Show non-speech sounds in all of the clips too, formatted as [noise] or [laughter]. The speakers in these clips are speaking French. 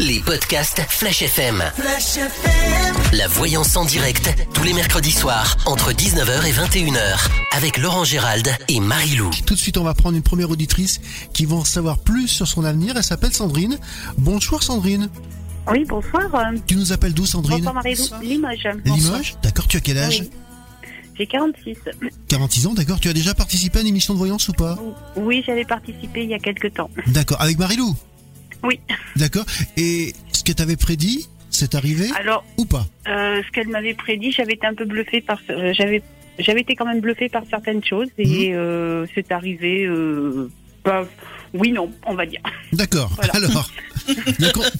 les podcasts Flash FM. Flash FM. La voyance en direct, tous les mercredis soirs, entre 19h et 21h, avec Laurent Gérald et Marie-Lou. Tout de suite, on va prendre une première auditrice qui va en savoir plus sur son avenir. Elle s'appelle Sandrine. Bonsoir Sandrine. Oui, bonsoir. Tu nous appelles d'où Sandrine Bonsoir Marie-Lou. Limoges. Limoges D'accord, tu as quel âge Oui. J'ai 46. 46 ans, d'accord. Tu as déjà participé à une émission de voyance ou pas Oui, j'avais participé il y a quelques temps. D'accord, avec Marilou Oui. D'accord. Et ce que tu avais prédit, c'est arrivé Alors, ou pas? euh, ce qu'elle m'avait prédit, j'avais été un peu bluffée par. euh, j'avais, j'avais été quand même bluffée par certaines choses et euh, c'est arrivé. Euh, pas- oui, non, on va dire. D'accord. Voilà. [laughs] Alors,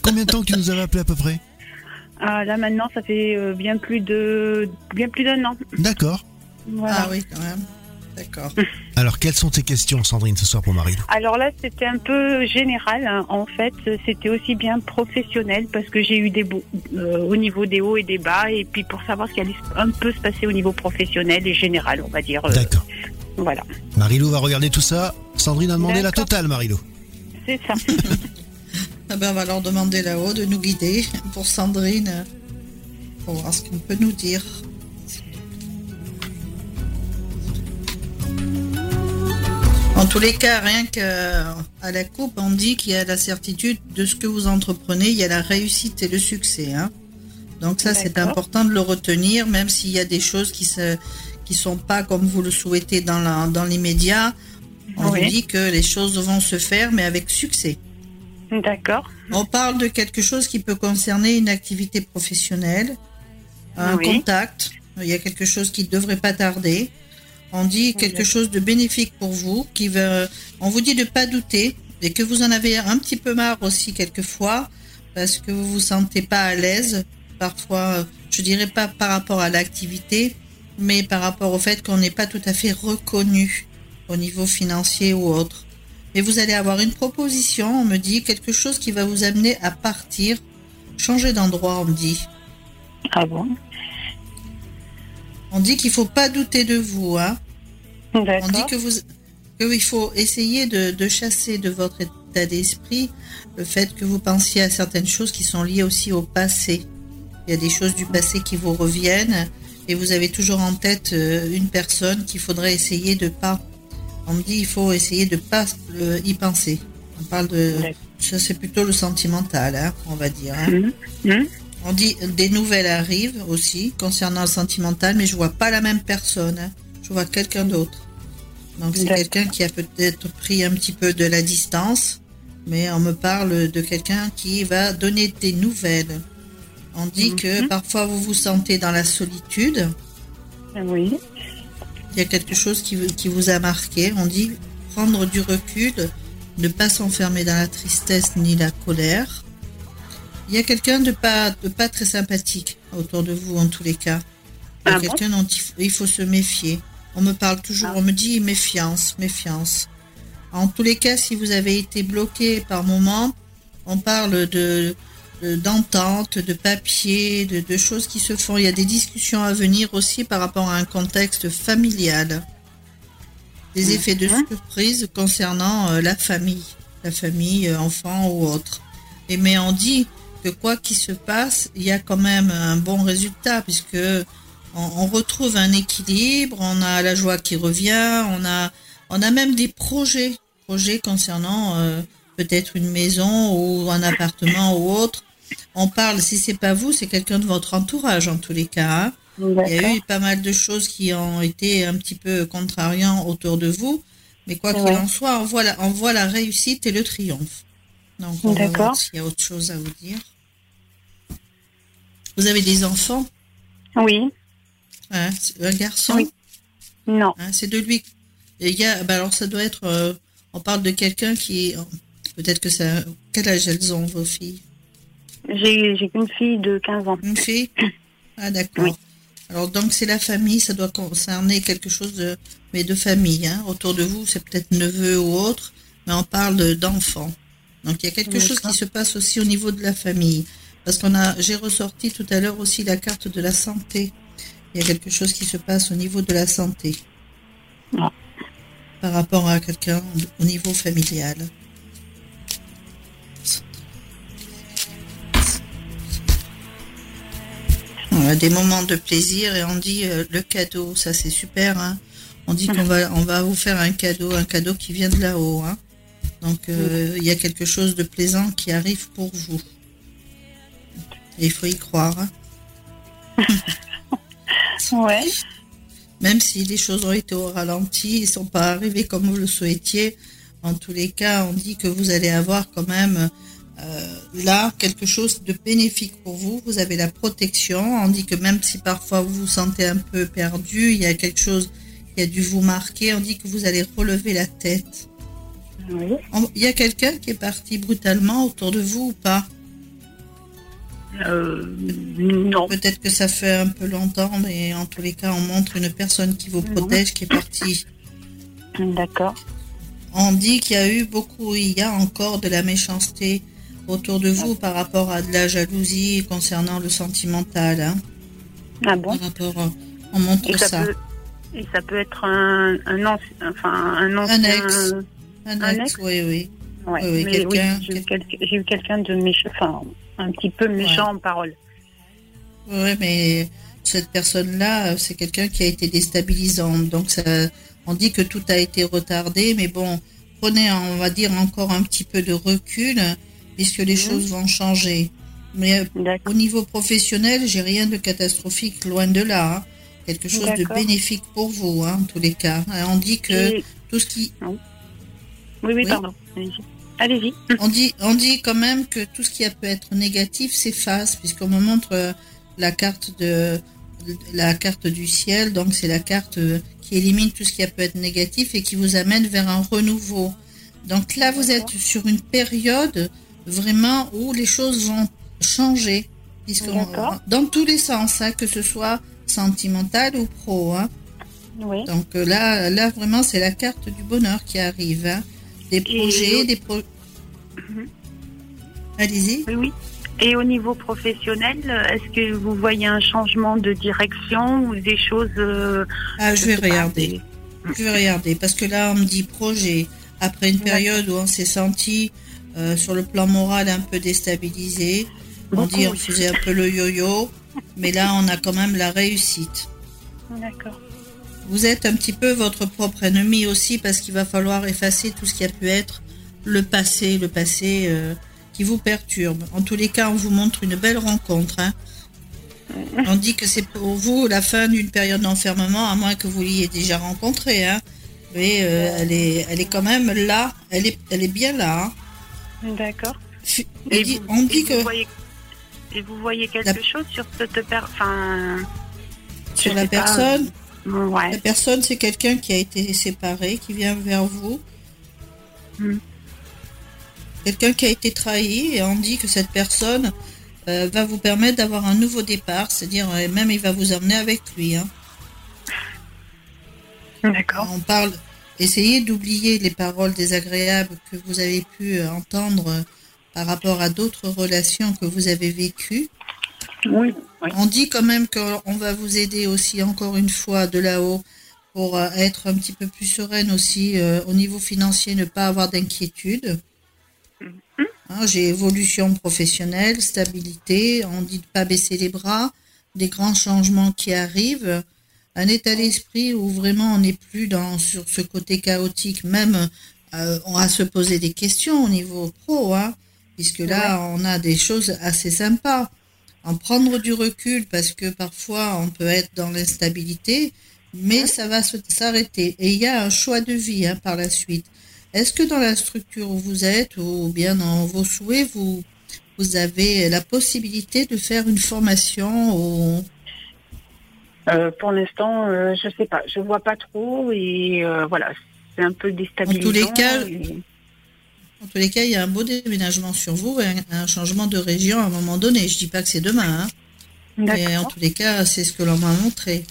combien de temps que tu nous avais appelé à peu près? Ah, là maintenant, ça fait bien plus de, bien plus d'un an. D'accord. Voilà. Ah oui, quand même. D'accord. [laughs] Alors, quelles sont tes questions, Sandrine, ce soir pour Marilou Alors là, c'était un peu général. hein. En fait, c'était aussi bien professionnel parce que j'ai eu des beaux, euh, au niveau des hauts et des bas, et puis pour savoir ce qui allait un peu se passer au niveau professionnel et général, on va dire. euh, D'accord. voilà, Marilou va regarder tout ça. Sandrine a demandé la D'accord. totale, Marilou. c'est ça. [laughs] Ah ben, on va leur demander là-haut de nous guider pour Sandrine. Pour voir ce qu'elle peut nous dire. En tous les cas, rien qu'à la coupe, on dit qu'il y a la certitude de ce que vous entreprenez, il y a la réussite et le succès. hein. Donc ça, c'est important de le retenir, même s'il y a des choses qui qui sont pas comme vous le souhaitez dans la, dans l'immédiat. On Oui. vous dit que les choses vont se faire, mais avec succès. D'accord. On parle de quelque chose qui peut concerner une activité professionnelle, un Oui. contact. Il y a quelque chose qui ne devrait pas tarder. On dit quelque chose de bénéfique pour vous, qui va. On vous dit de pas douter et que vous en avez un petit peu marre aussi quelquefois parce que vous vous sentez pas à l'aise. Parfois, je dirais pas par rapport à l'activité, mais par rapport au fait qu'on n'est pas tout à fait reconnu au niveau financier ou autre. Et vous allez avoir une proposition, on me dit, quelque chose qui va vous amener à partir, changer d'endroit, on me dit. Ah bon? On dit qu'il faut pas douter de vous, hein. On dit que vous, qu'il faut essayer de, de chasser de votre état d'esprit le fait que vous pensiez à certaines choses qui sont liées aussi au passé. Il y a des choses du passé qui vous reviennent et vous avez toujours en tête euh, une personne qu'il faudrait essayer de pas. On me dit il faut essayer de pas euh, y penser. On parle de ça c'est plutôt le sentimental, hein, on va dire. hein. Mhm. Mhm. On dit des nouvelles arrivent aussi concernant le sentimental, mais je vois pas la même personne. hein. Je vois quelqu'un d'autre. Donc c'est quelqu'un qui a peut-être pris un petit peu de la distance, mais on me parle de quelqu'un qui va donner des nouvelles. On dit que Mhm. parfois vous vous sentez dans la solitude. Oui. Il y a quelque chose qui, vous- qui vous a marqué. On dit prendre du recul, ne pas s'enfermer dans la tristesse ni la colère. Il y a quelqu'un de pas, de pas très sympathique autour de vous en tous les cas. Il y a Ah bon quelqu'un dont il faut, il faut se méfier. On me parle toujours, Ah. on me dit méfiance, méfiance. En tous les cas, si vous avez été bloqué par moment, on parle de de- d'entente, de papier, de, de choses qui se font. Il y a des discussions à venir aussi par rapport à un contexte familial. Des effets de surprise concernant euh, la famille, la famille, euh, enfants ou autre. Et mais on dit que quoi qu'il se passe, il y a quand même un bon résultat puisque on, on retrouve un équilibre, on a la joie qui revient, on a on a même des projets, projets concernant euh, peut-être une maison ou un appartement ou autre. On parle, si c'est pas vous, c'est quelqu'un de votre entourage en tous les cas. hein. Il y a eu pas mal de choses qui ont été un petit peu contrariants autour de vous, mais quoi qu'il en soit, on voit, la, on voit la réussite et le triomphe. Donc, on va voir s'il y a autre chose à vous dire. Vous avez des enfants? Oui. Hein, Un garçon Oui. Non. hein, C'est de lui. Et il y a, bah alors ça doit être. euh, on parle de quelqu'un qui. Peut-être que ça. Quel âge elles ont, vos filles? J'ai qu'une fille de 15 ans. Une fille? [coughs] Ah d'accord. Oui. Alors donc c'est la famille, ça doit concerner quelque chose de mais de famille. Hein. Autour de vous, c'est peut-être neveu ou autre, mais on parle de- d'enfants. Donc il y a quelque chose qui se passe aussi au niveau de la famille. Parce qu'on a, j'ai ressorti tout à l'heure aussi la carte de la santé. Il y a quelque chose qui se passe au niveau de la santé ah. par rapport à quelqu'un au niveau familial. Des moments de plaisir et on dit euh, le cadeau, ça c'est super. Hein. On dit qu'on va, on va vous faire un cadeau, un cadeau qui vient de là-haut. Hein. Donc euh, il y a quelque chose de plaisant qui arrive pour vous. Et il faut y croire. Hein. [laughs] ouais. Même si les choses ont été au ralenti, ils ne sont pas arrivés comme vous le souhaitiez. En tous les cas, on dit que vous allez avoir quand même euh, là quelque chose de bénéfique pour vous. Vous avez la protection. On dit que même si parfois vous vous sentez un peu perdu, il y a quelque chose qui a dû vous marquer. On dit que vous allez relever la tête. Il y a quelqu'un qui est parti brutalement autour de vous ou pas? Euh, non. Peut-être que ça fait un peu longtemps, mais en tous les cas, on montre une personne qui vous protège, qui est partie. D'accord. On dit qu'il y a eu beaucoup, il y a encore de la méchanceté autour de vous par rapport à de la jalousie concernant le sentimental. Hein. Ah bon? On montre ça. et ça peut être un, un, enfin, un ancien... Un ex. Un, ex, oui, oui. Oui, j'ai eu quelqu'un de méchant, enfin, un petit peu méchant en parole. Oui, mais cette personne-là, c'est quelqu'un qui a été déstabilisant. Donc, ça, on dit que tout a été retardé, mais bon, prenez, on va dire, encore un petit peu de recul, puisque les mhm. choses vont changer. Mais euh, au niveau professionnel, j'ai rien de catastrophique, loin de là. Hein. Quelque chose de bénéfique pour vous, hein, en tous les cas. On dit que tout ce qui... Oui, oui, pardon. Allez-y. On dit, on dit quand même que tout ce qui peut être négatif s'efface, puisqu'on me montre euh, la carte de la carte du ciel, donc c'est la carte euh, qui élimine tout ce qui peut être négatif et qui vous amène vers un renouveau. Donc là, vous êtes sur une période vraiment où les choses vont changer, puisque dans tous les sens, hein, que ce soit sentimental ou pro. Hein. Donc euh, là, là vraiment, c'est la carte du bonheur qui arrive. Hein. Des projets, des projets. Mhm. Allez-y. Oui, oui. Et au niveau professionnel, est-ce que vous voyez un changement de direction ou des choses euh, Ah, je vais regarder. Je vais regarder parce que là, on me dit projet. Après une période où on s'est senti euh, sur le plan moral un peu déstabilisé, on dit on faisait un peu le yo-yo, mais là, on a quand même la réussite. D'accord. Vous êtes un petit peu votre propre ennemi aussi parce qu'il va falloir effacer tout ce qui a pu être le passé, le passé. Euh, qui vous perturbe. En tous les cas, on vous montre une belle rencontre. Hein. On dit que c'est pour vous la fin d'une période d'enfermement, à moins que vous l'ayez déjà rencontrée. Hein. Mais euh, elle, est, elle est quand même là. Elle est, elle est bien là. Hein. D'accord. on dit que. et vous voyez quelque chose sur cette personne Sur la personne? La personne, c'est quelqu'un qui a été séparé, qui vient vers vous. Hmm quelqu'un qui a été trahi et on dit que cette personne euh, va vous permettre d'avoir un nouveau départ, c'est-à-dire euh, même il va vous emmener avec lui. Hein. D'accord. On parle, essayez d'oublier les paroles désagréables que vous avez pu euh, entendre par rapport à d'autres relations que vous avez vécues. Oui, On dit quand même qu'on va vous aider aussi encore une fois de là-haut pour être un petit peu plus sereine aussi au niveau financier, ne pas avoir d'inquiétude. Hein, j'ai évolution professionnelle, stabilité, on dit de pas baisser les bras, des grands changements qui arrivent, un état d'esprit où vraiment on n'est plus dans sur ce côté chaotique, même euh, on va se poser des questions au niveau pro, hein, puisque là on a des choses assez sympas. En prendre du recul parce que parfois on peut être dans l'instabilité, mais ça va s'arrêter. Et il y a un choix de vie hein, par la suite. Est-ce que dans la structure où vous êtes ou bien dans vos souhaits, vous, vous avez la possibilité de faire une formation euh, Pour l'instant, euh, je ne sais pas. Je ne vois pas trop et euh, voilà, c'est un peu déstabilisant. En tous les cas, en tous les cas, il y a un beau déménagement sur vous, un, un changement de région à un moment donné. Je ne dis pas que c'est demain, hein. mais en tous les cas, c'est ce que l'on m'a montré.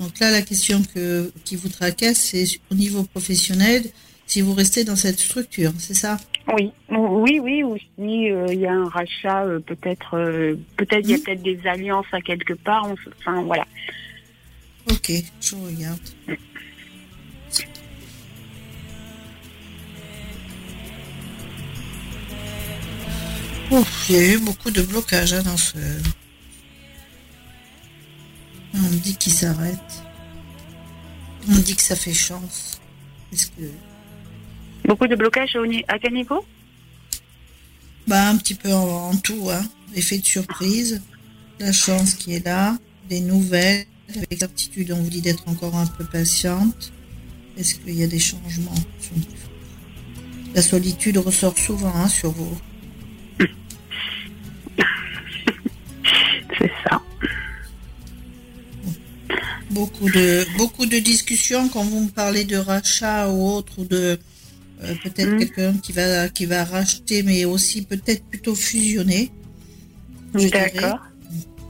Donc là, la question que, qui vous tracasse, c'est au niveau professionnel si vous restez dans cette structure, c'est ça? Oui, oui, oui. Aussi, euh, il y a un rachat, euh, peut-être, euh, peut-être il y a hmm. peut-être des alliances à quelque part. enfin, voilà. Ok, je regarde. Il y a eu beaucoup de blocages hein, dans ce. On me dit qu'il s'arrête. On me dit que ça fait chance. Est-ce que... Beaucoup de blocages à quel niveau? Bah un petit peu en, tout, hein. Effet de surprise, la chance qui est là, des nouvelles. Avec l'exactitude, on vous dit d'être encore un peu patiente. Est-ce qu'il y a des changements? La solitude ressort souvent hein, sur vous. Beaucoup de, beaucoup de discussions quand vous me parlez de rachat ou autre, ou de euh, peut-être hmm. quelqu'un qui va, qui va racheter, mais aussi peut-être plutôt fusionner. D'accord.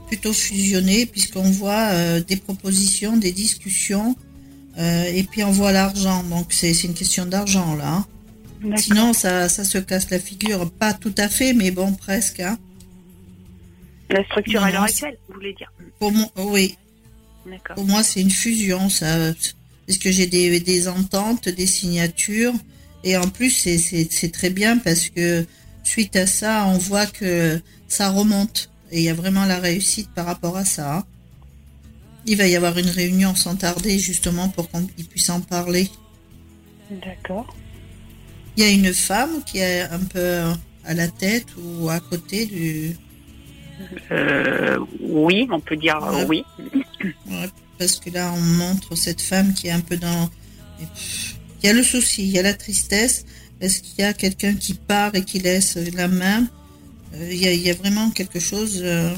Plutôt fusionner, puisqu'on voit euh, des propositions, des discussions, euh, et puis on voit l'argent. Donc c'est une question d'argent là. Sinon, ça, ça se casse la figure. Pas tout à fait, mais bon, presque. Hein. La structure à l'heure actuelle, vous voulez dire Pour oui. Pour moi, c'est une fusion, ça. Parce que j'ai des, des ententes, des signatures. Et en plus, c'est très bien parce que suite à ça, on voit que ça remonte. Et il y a vraiment la réussite par rapport à ça. Il va y avoir une réunion sans tarder, justement, pour qu'on puisse en parler. D'accord. Il y a une femme qui est un peu à la tête ou à côté du, euh, oui, on peut dire oui. Parce que là, on montre cette femme qui est un peu dans. Il y a le souci, il y a la tristesse. Est-ce qu'il y a quelqu'un qui part et qui laisse la main? Euh, il, y a, vraiment quelque chose. Euh,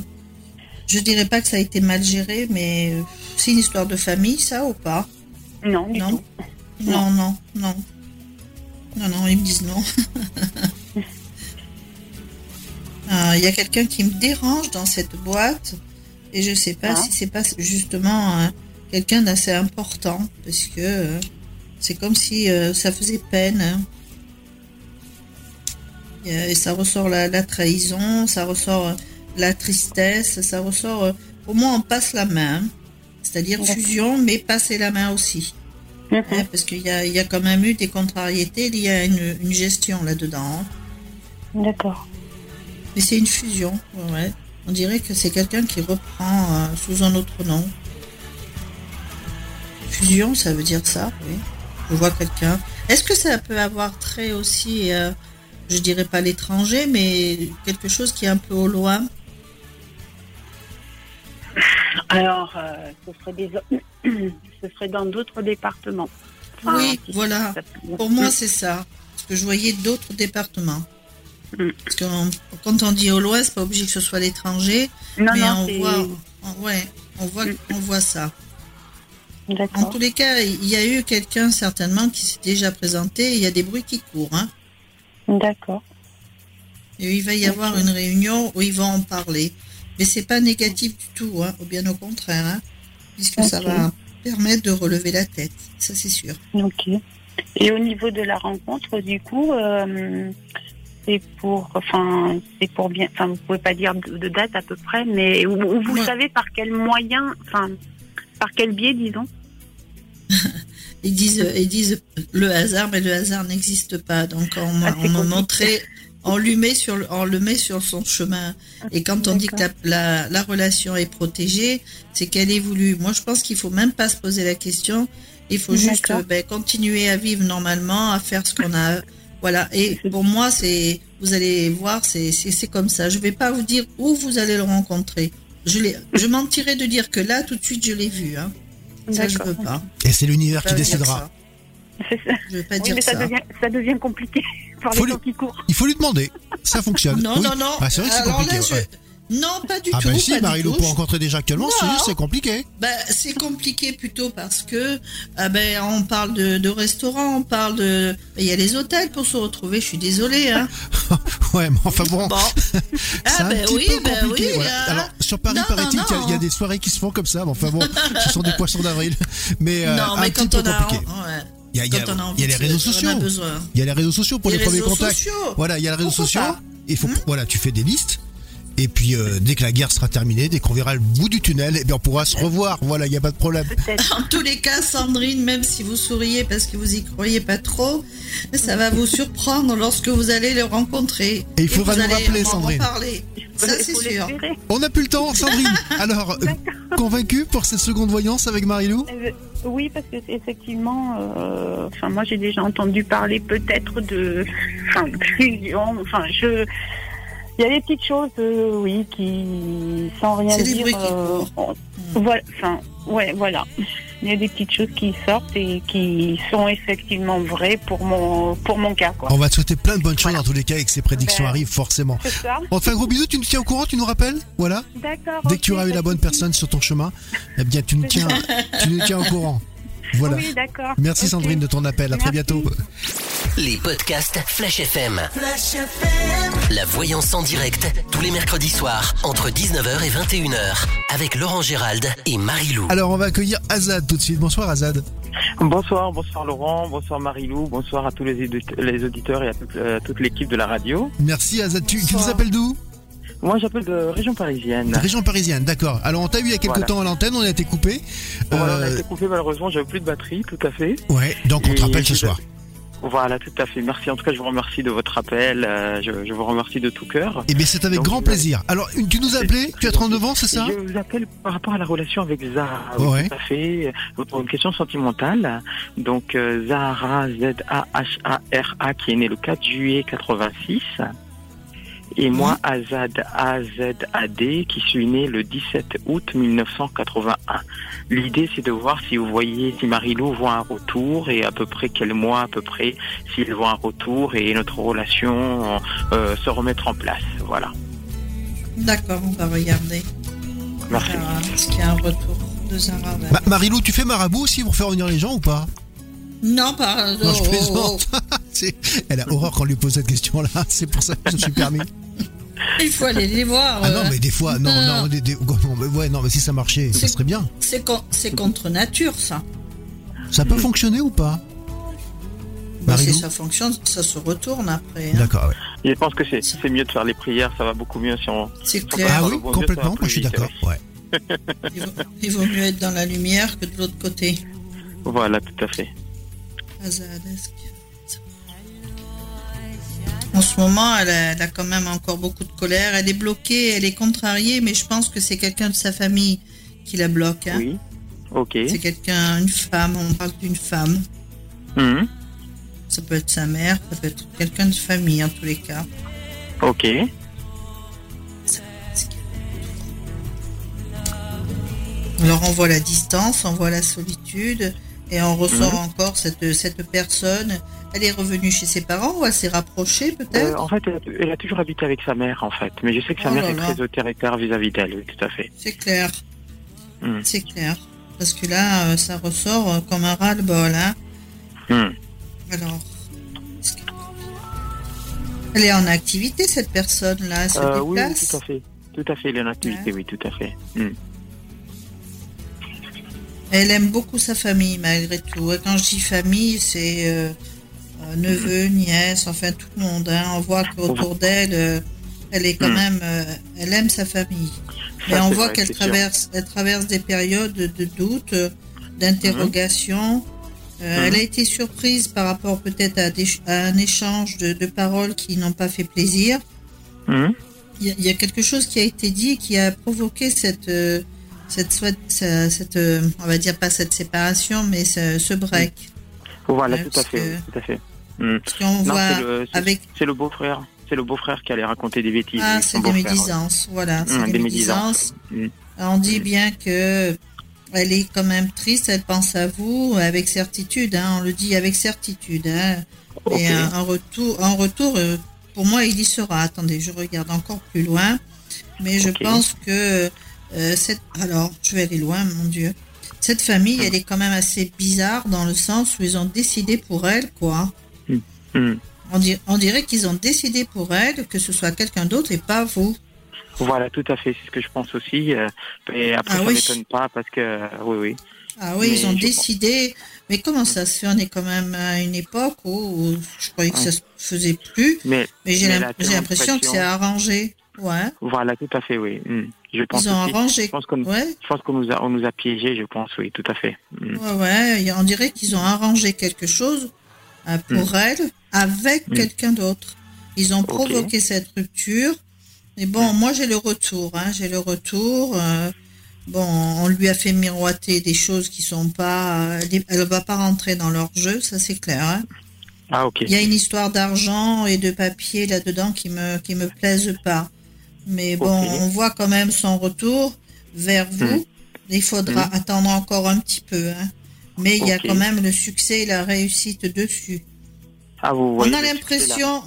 je dirais pas que ça a été mal géré, mais c'est une histoire de famille, ça ou pas? Non, non. Non, non, non. Non, non, ils me disent non. [laughs] Euh, il y a quelqu'un qui me dérange dans cette boîte et je sais pas ah. si c'est pas justement euh, quelqu'un d'assez important parce que euh, c'est comme si ça faisait peine. Hein. Et, ça ressort la, trahison, ça ressort la tristesse, ça ressort. au moins on passe la main, c'est-à-dire fusion, mais passer la main aussi. Mhm. parce qu'il y a, quand même eu des contrariétés, il y a une, une gestion là-dedans. D'accord. Mais c'est une fusion, ouais. On dirait que c'est quelqu'un qui reprend euh, sous un autre nom. Fusion, ça veut dire ça, oui. Je vois quelqu'un. Est-ce que ça peut avoir trait aussi, euh, je dirais pas l'étranger, mais quelque chose qui est un peu au loin? Alors, euh, ce, serait des... [clears throat] ce serait dans d'autres départements. oui, voilà. Pour moi, c'est ça. Parce que je voyais d'autres départements. Parce que quand on dit au loin, c'est pas obligé que ce soit l'étranger, mais on, voit, ouais, on, voit, mm. on voit ça. En tous les cas, il y a eu quelqu'un certainement qui s'est déjà présenté. Il y a des bruits qui courent. Hein. D'accord. Et il va y avoir une réunion où ils vont en parler. Mais c'est pas négatif du tout, hein, ou bien au contraire, hein, puisque ça va permettre de relever la tête, ça c'est sûr. Ok. Et au niveau de la rencontre, du coup, euh, c'est pour, enfin, c'est pour bien, enfin, vous pouvez pas dire de, date à peu près, mais vous savez par quel moyen, enfin, par quel biais, disons. [laughs] ils disent, ils disent le hasard, mais le hasard n'existe pas. Donc on ah, montré, on lui met sur, on le met sur son chemin. Ah, Et quand on dit que la, la, relation est protégée, c'est qu'elle est voulue. Moi, je pense qu'il faut même pas se poser la question. Il faut juste ben, continuer à vivre normalement, à faire ce qu'on a voilà. Et pour moi, c'est, vous allez voir, c'est, c'est, comme ça. Je vais pas vous dire où vous allez le rencontrer. Je l'ai, je mentirais de dire que là, tout de suite, je l'ai vu. Hein. Ça, je veux pas. Et c'est l'univers qui décidera. Je veux pas dire mais ça. Devient, ça devient compliqué [laughs] par les temps qui courent. Il faut lui demander. Ça fonctionne. Non, non, non. Ah, c'est vrai que c'est compliqué. Non, pas du ah tout. Ah ben si, Marie-Lou, pour rencontrer déjà actuellement, c'est compliqué. Ben, c'est compliqué plutôt parce que ah ben, on parle de, de restaurants, on parle de... Il y a les hôtels pour se retrouver, je suis désolée. Hein. [laughs] ouais, mais enfin bon. bon. [laughs] ah ben oui, ben oui. Hein. Alors, sur Paris, paraît-il qu'il y, a des soirées qui se font comme ça. Mais enfin bon, ce sont des poissons d'avril. [laughs] Mais, euh, non, mais quand on a... Ouais. Il y a, il y a, il y a les réseaux sociaux. Il y a les réseaux sociaux pour les, premiers contacts. Voilà, il y a les réseaux sociaux. Il faut, hmm voilà, tu fais des listes Et puis euh, dès que la guerre sera terminée, dès qu'on verra le bout du tunnel, et eh bien on pourra se revoir. Voilà, il n'y a pas de problème. En tous les cas, Sandrine, même si vous souriez parce que vous y croyez pas trop, ça va vous surprendre lorsque vous allez le rencontrer. Et il faudra nous rappeler, Sandrine. Ça, c'est sûr. On n'a plus le temps, Sandrine. [laughs] Alors, convaincu pour cette seconde voyance avec Marilou euh, Oui, parce que effectivement, euh, enfin, moi j'ai déjà entendu parler peut-être de, enfin, Enfin, je il y a des petites choses, euh, oui, qui, sans rien dire, euh, voilà, enfin, ouais, voilà. Il y a des petites choses qui sortent et qui sont effectivement vraies pour mon, pour mon cas. Quoi. On va te souhaiter plein de bonnes choses dans tous les cas et que ces prédictions ben, arrivent forcément. Ça. On te fait un gros bisou, tu nous tiens au courant, tu nous rappelles? Voilà. D'accord. Dès que tu auras eu la bonne personne sur ton chemin, eh bien tu nous [laughs] tiens, tu nous tiens au courant. Voilà. Oui, d'accord. Merci Sandrine de ton appel. À très bientôt. Les podcasts Flash FM. Flash FM. La voyance en direct, tous les mercredis soirs, entre 19h et 21h, avec Laurent Gérald et Marie-Lou. Alors, on va accueillir Azad tout de suite. Bonsoir Azad. Bonsoir, bonsoir Laurent, bonsoir Marie-Lou, bonsoir à tous les, auditeurs et à euh, toute, l'équipe de la radio. Merci Azad. Tu, tu nous appelles d'où? Moi, j'appelle de région parisienne. région parisienne, d'accord. Alors, on t'a eu il y a quelques temps à l'antenne, on a été coupé. Voilà, on a euh, été coupé malheureusement, j'avais plus de batterie, tout à fait. Ouais, donc on te rappelle ce soir. Voilà, tout à fait. Merci. En tout cas, je vous remercie de votre appel. Euh, je, vous remercie de tout cœur. Eh bien, c'est avec grand plaisir. Alors, tu nous as appelé Tu as 39 ans, c'est ça Je vous appelle par rapport à la relation avec Zahara. Oui, Tout à fait. Pour une question sentimentale. Donc, euh, Zahara, Z-A-H-A-R-A, qui est née le 4 juillet 86 et moi Azad AZAD qui suis né le 17 août 1981. L'idée c'est de voir si vous voyez si Marilou voit un retour et à peu près quel mois à peu près s'il voit un retour et notre relation euh, se remettre en place. Voilà. D'accord, on va regarder. Merci. Est-ce qu'il y a un retour de Zara Marilou, tu fais marabout aussi pour faire venir les gens ou pas? Non, pas. Non, je plaisante. Elle a horreur quand on lui pose cette question-là. [laughs] C'est pour ça que je me suis permis. Il faut aller les voir. Ah non, euh. mais des fois, non, non, mais, ouais, non, mais si ça marchait, ça serait bien. C'est contre nature, ça. Ça peut fonctionner ou pas? Bah, si ça fonctionne, ça se retourne après. Hein. D'accord, ouais. Je pense que c'est mieux de faire les prières, ça va beaucoup mieux si on. C'est clair. Ah oui, complètement, moi je suis d'accord. Ouais. [laughs] il, vaut, mieux être dans la lumière que de l'autre côté. Voilà, tout à fait. En ce moment, elle a, quand même encore beaucoup de colère. Elle est bloquée, elle est contrariée, mais je pense que c'est quelqu'un de sa famille qui la bloque. Hein. Oui. Ok. C'est quelqu'un, une femme, on parle d'une femme. Mhm. Ça peut être sa mère, ça peut être quelqu'un de famille en tous les cas. Ok. Alors on voit la distance, on voit la solitude, et on ressort mhm. encore cette, cette personne. Elle est revenue chez ses parents ou elle s'est rapprochée peut-être euh, En fait, elle a, toujours habité avec sa mère en fait. Mais je sais que sa oh mère est très autoritaire vis-à-vis d'elle, oui, tout à fait. C'est clair. Hmm. C'est clair. Parce que là, euh, ça ressort euh, comme un ras-le-bol. Hein hmm. Alors, elle est en activité cette personne-là Elle se oui, tout à fait. Tout à fait, elle est en activité, oui, tout à fait. Hmm. Elle aime beaucoup sa famille malgré tout. Et quand je dis famille, c'est euh, euh, neveu, nièce, enfin tout le monde. Hein. On voit qu'autour d'elle, euh, elle est quand hmm. même, elle aime sa famille. Mais on voit qu'elle traverse, elle traverse des périodes de doute, d'interrogation. Hmm. Elle a été surprise par rapport peut-être à, un échange de, paroles qui n'ont pas fait plaisir. Hmm. Il y, a quelque chose qui a été dit qui a provoqué cette cette, cette, euh, on va dire pas cette séparation, mais ce, break. Voilà, tout, à fait, tout à fait. C'est le, beau-frère. C'est le beau-frère qui allait raconter des bêtises. Ah, c'est des médisances, voilà. C'est des, médisances. Mm. On dit bien que elle est quand même triste, elle pense à vous avec certitude, hein, on le dit avec certitude. Hein. Et un, retour, un retour, euh, pour moi, il y sera. Attendez, je regarde encore plus loin. Mais je pense que euh, cette... Alors, je vais aller loin, mon Dieu. Cette famille, elle est quand même assez bizarre dans le sens où ils ont décidé pour elle, quoi. Hmm. Hmm. On, dirait qu'ils ont décidé pour elle que ce soit quelqu'un d'autre et pas vous. Voilà, tout à fait, c'est ce que je pense aussi. Euh, et après, ah ça ne m'étonne pas parce que, oui, oui. Ah oui, ils ont décidé. Mais comment ça se fait? On est quand même à une époque où, je croyais que ça se faisait plus. Mais, j'ai l'impression que c'est arrangé. Ouais. Voilà, tout à fait, oui. Hmm. Je pense Ils ont arrangé. Je pense qu'on nous a, on nous a piégés, je pense, oui, tout à fait. Hmm. Ouais, ouais. On dirait qu'ils ont arrangé quelque chose euh, pour elle avec quelqu'un d'autre. Ils ont provoqué cette rupture. Et bon, moi j'ai le retour, hein, j'ai le retour. Euh, bon, on lui a fait miroiter des choses qui sont pas. Elle va pas rentrer dans leur jeu, ça c'est clair. Hein. Ah, ok. Il y a une histoire d'argent et de papier là-dedans qui me, qui me plaisent pas. Mais bon, on voit quand même son retour vers vous. Hmm. Il faudra hmm. attendre encore un petit peu. Hein. Mais il y a quand même le succès et la réussite dessus. Ah, vous voyez on a l'impression,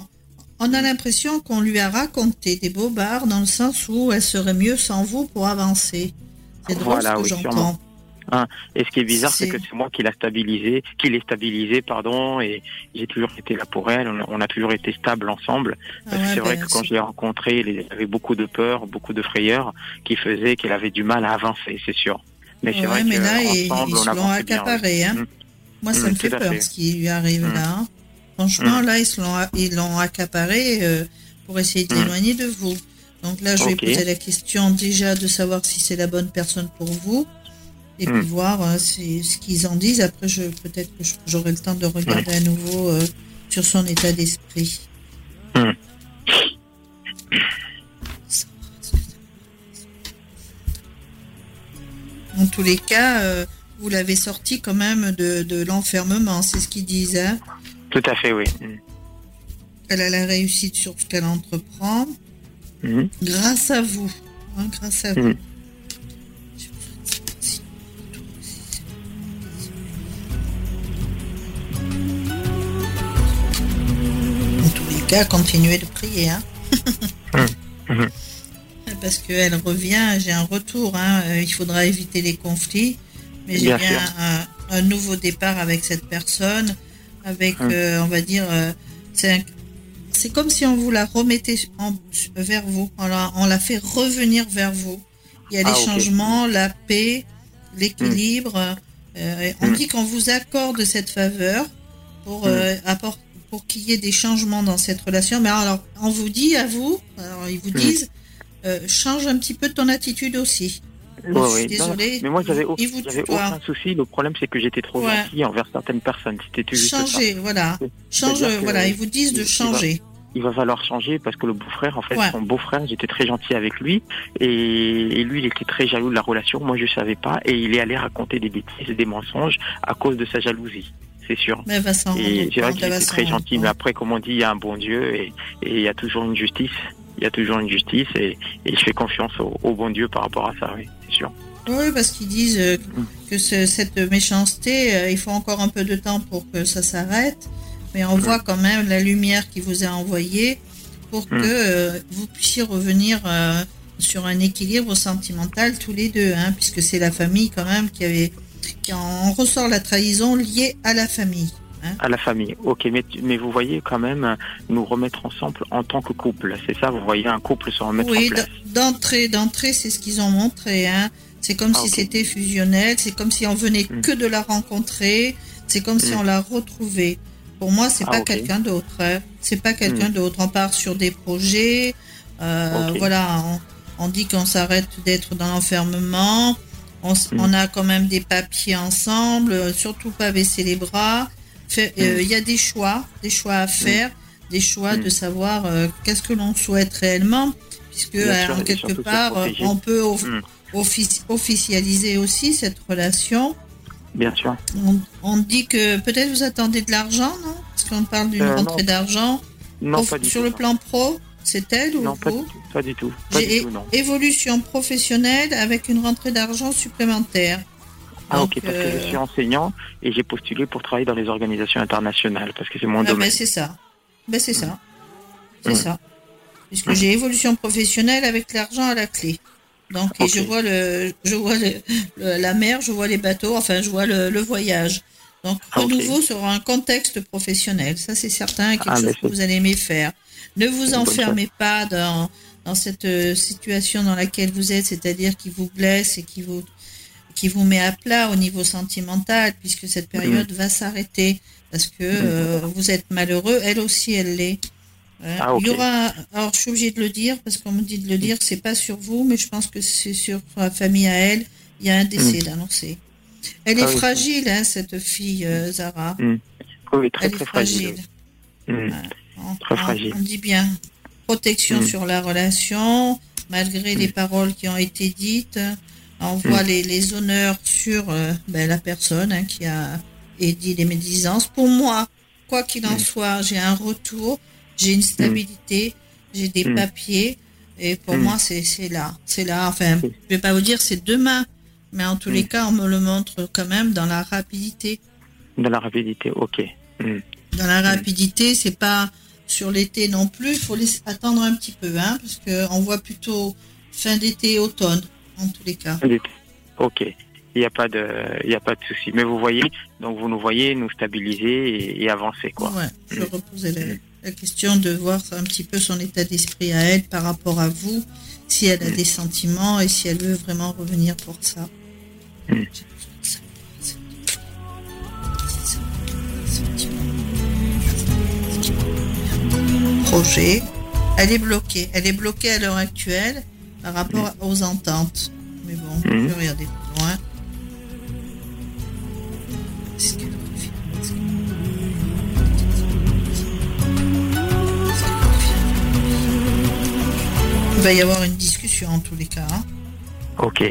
on a l'impression qu'on lui a raconté des bobards dans le sens où elle serait mieux sans vous pour avancer. C'est drôle ce que j'entends. Hein. Et ce qui est bizarre, c'est que c'est moi qui l'a stabilisé, qui l'ai stabilisé, pardon, et j'ai toujours été là pour elle. On a toujours été stable ensemble. Parce que c'est vrai ben, que quand je l'ai rencontrée, elle avait beaucoup de peur, beaucoup de frayeur, qui faisait qu'elle avait du mal à avancer, c'est sûr. Mais c'est vrai mais là, ils, se l'ont accaparé. Hein. Mmh. Moi, ça me mmh, fait peur ce qui lui arrive mmh. là. Hein. Franchement, là, ils l'ont accaparé euh, pour essayer de l'éloigner de vous. Donc là, je vais poser la question déjà de savoir si c'est la bonne personne pour vous et puis voir euh, ce qu'ils en disent. Après, je peut-être que j'aurai le temps de regarder à nouveau euh, sur son état d'esprit. En tous les cas, euh, vous l'avez sorti quand même de, l'enfermement, c'est ce qu'ils disent. Hein Tout à fait, oui. Elle a la réussite sur ce qu'elle entreprend. Grâce à vous. Hein, grâce à vous. à continuer de prier. Hein. Hum. [laughs] Parce qu'elle revient, j'ai un retour. Hein. Euh, il faudra éviter les conflits. Mais j'ai bien un, nouveau départ avec cette personne. Avec, hum. euh, on va dire, euh, c'est comme si on vous la remettait vers vous. On la, fait revenir vers vous. Il y a les ah, changements, la paix, l'équilibre. on dit qu'on vous accorde cette faveur pour apporter pour qu'il y ait des changements dans cette relation. Mais alors, on vous dit à vous, alors ils vous disent, euh, change un petit peu ton attitude aussi. Oui, oui. Désolé. mais moi, j'avais aucun souci. Le problème, c'est que j'étais trop gentil envers certaines personnes. C'était juste Changer, voilà. Change, voilà. Ils vous disent de changer. Il va, falloir changer parce que le beau-frère, en fait, son beau-frère, j'étais très gentil avec lui. Et, lui, il était très jaloux de la relation. Moi, je savais pas. Et il est allé raconter des bêtises et des mensonges à cause de sa jalousie c'est sûr. Mais et c'est vrai qu'il est très gentil, mais après, comme on dit, il y a un bon Dieu et, il y a toujours une justice. Il y a toujours une justice et, je fais confiance au, bon Dieu par rapport à ça, oui, c'est sûr. Oui, parce qu'ils disent euh, mm. que cette méchanceté, euh, il faut encore un peu de temps pour que ça s'arrête, mais on mm. voit quand même la lumière qui vous a envoyée pour mm. que euh, vous puissiez revenir sur un équilibre sentimental tous les deux, hein, puisque c'est la famille quand même qui avait on ressort la trahison liée à la famille. Hein. à la famille, ok, mais, vous voyez quand même nous remettre ensemble en tant que couple, c'est ça Vous voyez un couple se remettre en place Oui, d'entrée, d'entrée, c'est ce qu'ils ont montré. Hein. C'est comme ah, si c'était fusionnel, c'est comme si on venait hmm. que de la rencontrer, c'est comme si hmm. on la retrouvait. Pour moi, c'est ah, pas quelqu'un d'autre. Hein. C'est pas quelqu'un hmm. d'autre. On part sur des projets. Euh, voilà, on dit qu'on s'arrête d'être dans l'enfermement. On, a quand même des papiers ensemble, euh, surtout pas baisser les bras. Euh, mm. Il y a des choix, des choix à faire, mm. des choix de savoir euh, qu'est-ce que l'on souhaite réellement, puisque en quelque part, on peut officialiser aussi cette relation. Bien sûr. On, dit que peut-être vous attendez de l'argent, non? Parce qu'on parle d'une rentrée d'argent. Sur le plan pro c'est elle ou Non, pas du tout. Pas du tout. Pas Évolution professionnelle avec une rentrée d'argent supplémentaire. Ah ok, parce que je suis euh, enseignant et j'ai postulé pour travailler dans les organisations internationales parce que c'est mon ah, domaine. Ben c'est ça. Ben c'est ça. C'est ça. Puisque j'ai évolution professionnelle avec l'argent à la clé. Donc et je vois le, je vois la mer, je vois les bateaux, enfin je vois le, voyage. Donc renouveau sur un contexte professionnel, ça c'est certain, quelque ah, chose que vous allez aimer faire. Ne vous enfermez pas dans, dans cette euh, situation dans laquelle vous êtes, c'est-à-dire qui vous blesse et qui vous, qui vous met à plat au niveau sentimental, puisque cette période va s'arrêter parce que euh, vous êtes malheureux, elle aussi elle l'est. Ah, Il y aura, alors je suis obligée de le dire parce qu'on me dit de le dire, c'est pas sur vous, mais je pense que c'est sur la famille à elle. Il y a un décès mm. d'annoncer. Elle est ah fragile, hein, cette fille, euh, Zara. Mm. Oui, très, très fragile. Mm. On, très fragile. On dit bien protection sur la relation, malgré les paroles qui ont été dites. On voit les, les, honneurs sur euh, ben, la personne hein, qui a dit les médisances. Pour moi, quoi qu'il en soit, j'ai un retour j'ai une stabilité, j'ai des hmm. papiers, et pour hmm. moi, c'est là. C'est là. Enfin, je vais pas vous dire c'est demain, mais en tous les hmm. cas, on me le montre quand même dans la rapidité. Dans la rapidité, ok. Dans la rapidité, c'est pas sur l'été non plus. Il faut attendre un petit peu, hein, parce qu'on voit plutôt fin d'été, automne, en tous les cas. Ok. Il n'y a pas de, il a pas de souci. Mais vous voyez, donc vous nous voyez nous stabiliser et, avancer, quoi. Ouais, je reposais les la question de voir un petit peu son état d'esprit à elle par rapport à vous, si elle a des sentiments et si elle veut vraiment revenir pour ça. Projet. Elle est bloquée. Elle est bloquée à l'heure actuelle par rapport aux ententes. Mais bon, je vais regarder plus loin. Il va y avoir une discussion en tous les cas. Hein. Ok.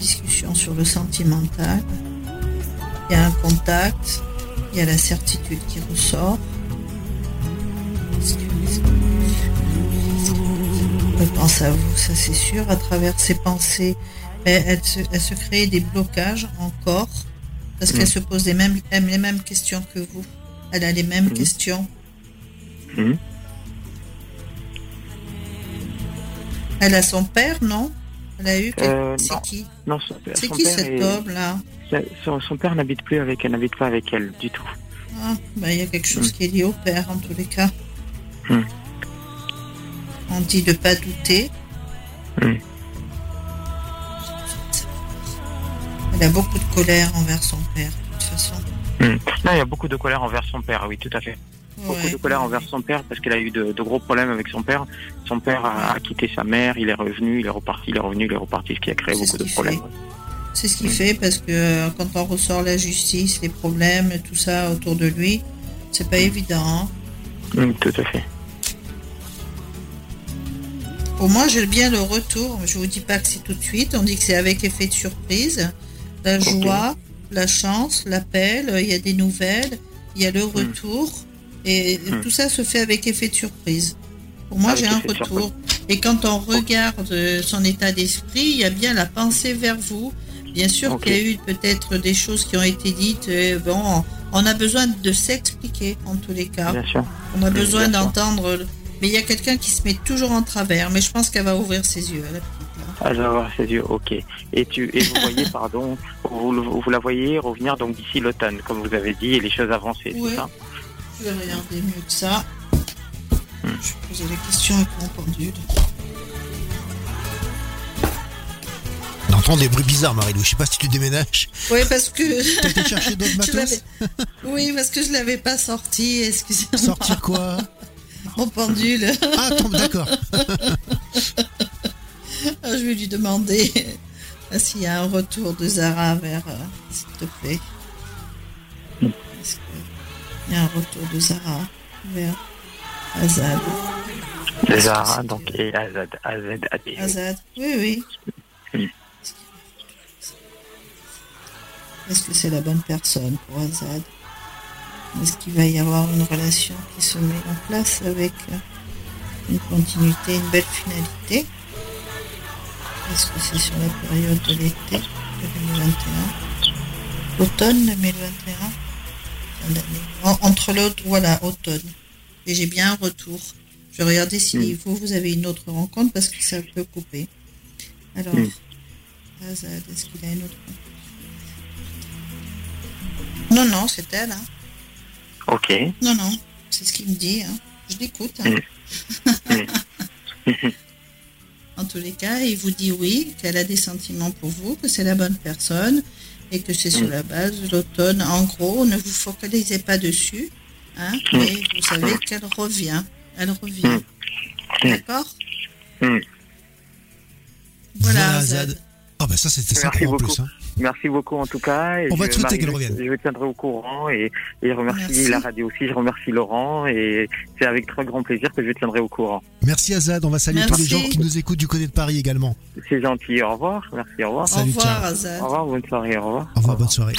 Discussion sur le sentimental. Il y a un contact. Il y a la certitude qui ressort. Elle pense à vous, ça c'est sûr. À travers ses pensées, elle, se, elle se crée des blocages encore parce qu'elle mm. se pose les mêmes, les mêmes questions que vous. Elle a les mêmes mm. questions. Mm. Elle a son père, non? Elle a eu euh, C'est qui? Non, son père. C'est qui cet homme là son, père n'habite plus avec elle, n'habite pas avec elle du tout. Ah, ben, il y a quelque chose qui est lié au père en tous les cas. Hmm. On dit de pas douter. Hmm. Elle a beaucoup de colère envers son père, de toute façon. Non, il y a beaucoup de colère envers son père, oui, tout à fait beaucoup de colère envers son père parce qu'elle a eu de, gros problèmes avec son père. Son père a, quitté sa mère, il est revenu, il est reparti, il est revenu, il est reparti, ce qui a créé beaucoup de problèmes. C'est ce qu'il fait parce que euh, quand on ressort la justice, les problèmes, tout ça autour de lui, c'est pas évident. Hein. Tout à fait. Pour moi, j'ai bien le retour. Je vous dis pas que c'est tout de suite. On dit que c'est avec effet de surprise. La joie, la chance, l'appel, il y a des nouvelles, il y a le mm. retour. Et hmm. tout ça se fait avec effet de surprise. Pour moi, j'ai un retour. Et quand on regarde son état d'esprit, il y a bien la pensée vers vous. Bien sûr qu'il y a eu peut-être des choses qui ont été dites. bon, on a besoin de s'expliquer en tous les cas. On a besoin d'entendre. Mais il y a quelqu'un qui se met toujours en travers. Mais je pense qu'elle va ouvrir ses yeux. Elle va ouvrir ses yeux, ok. Et, tu, et vous voyez, [laughs] pardon, vous, vous, la voyez revenir donc d'ici l'automne, comme vous avez dit, et les choses avancées, c'est ça? Je vais regarder mieux que ça. Je vais poser la question avec mon pendule. On entend des bruits bizarres, Marilou. Je sais pas si tu déménages. Oui, parce que. [laughs] T'as été chercher d'autres [laughs] matos? Oui, parce que je l'avais pas sorti. Excusez-moi. Sortir quoi? Mon pendule. Ah, d'accord. [laughs] Ah, je vais lui demander s'il y a un retour de Zara vers. Euh, s'il te plaît. Il y a un retour de Zara vers Azad? Zara, donc, et Azad. Azad, Azad. oui, oui. Est-ce que c'est la bonne personne pour Azad? Est-ce qu'il va y avoir une relation qui se met en place avec une continuité, une belle finalité? Est-ce que c'est sur la période de l'été 2021 Automne 2021 entre l'autre, voilà, automne. Et j'ai bien un retour. Je vais regarder si hmm. vous, vous avez une autre rencontre parce que ça peut couper. Alors, hmm. Azad, est-ce qu'il a une autre Non, non, c'est elle. Ok. Non, non, c'est ce qu'il me dit. Hein. Je l'écoute. Hein. Hmm. [laughs] [laughs] en tous les cas, il vous dit oui, qu'elle a des sentiments pour vous, que c'est la bonne personne, et que c'est sur mm. la base de l'automne. En gros, ne vous focalisez pas dessus. Hein, mm. mais vous savez qu'elle revient. Elle revient. Mm. D'accord Voilà, Zad. Ah, ben ça, c'était ça en plus. Hein. Merci beaucoup en tout cas. On va te souhaiter qu'elle revienne. Je tiendrai au courant et, et je remercie la radio aussi, je remercie Laurent et c'est avec très grand plaisir que je tiendrai au courant. Merci Azad, on va saluer tous les gens qui nous écoutent du côté de Paris également. C'est gentil, au revoir, merci, au revoir. au revoir Azad. Au revoir, bonne soirée, au revoir. Au revoir, bonne soirée.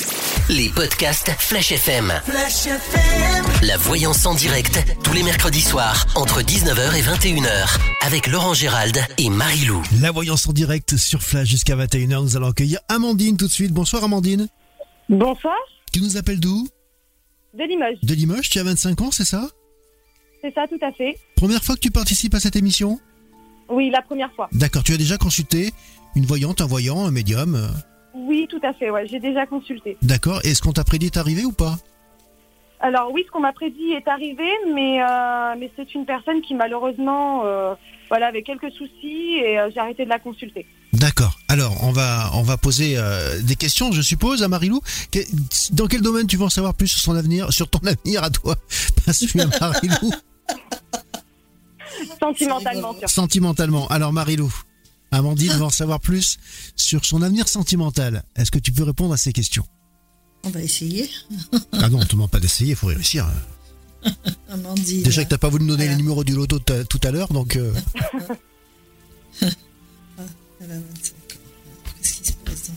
Les podcasts Flash FM. Flash FM. La voyance en direct tous les mercredis soirs entre 19h et 21h avec Laurent Gérald et Marie-Lou. La voyance en direct sur Flash jusqu'à 21h. Nous allons accueillir Amandine tout de suite. Bonsoir Amandine. Bonsoir. Tu nous appelles d'où? De Limoges. De Limoges, tu as 25 ans, c'est ça? C'est ça, tout à fait. Première fois que tu participes à cette émission? Oui, la première fois. D'accord, tu as déjà consulté une voyante, un voyant, un médium euh? Oui, tout à fait, ouais, j'ai déjà consulté. D'accord, et ce qu'on t'a prédit est arrivé ou pas? Alors oui, ce qu'on m'a prédit est arrivé, mais, euh, mais c'est une personne qui malheureusement euh, voilà, avait quelques soucis et j'ai arrêté de la consulter. D'accord. Alors, on va, on va poser euh, des questions, je suppose, à Marilou. Dans quel domaine tu veux en savoir plus sur son avenir, sur ton [laughs] avenir à toi? Parce que Marilou. [laughs] Sentimentalement. Sentimentalement. Alors, Marilou, Amandine veut en savoir plus sur son avenir sentimental. Est-ce que tu peux répondre à ces questions? On va essayer. [laughs] ah non, on ne te demande pas d'essayer, il faut réussir. Amandine. Déjà que tu n'as pas voulu nous donner le numéro du loto tout à l'heure, donc. Euh... Qu'est-ce qui se passe dans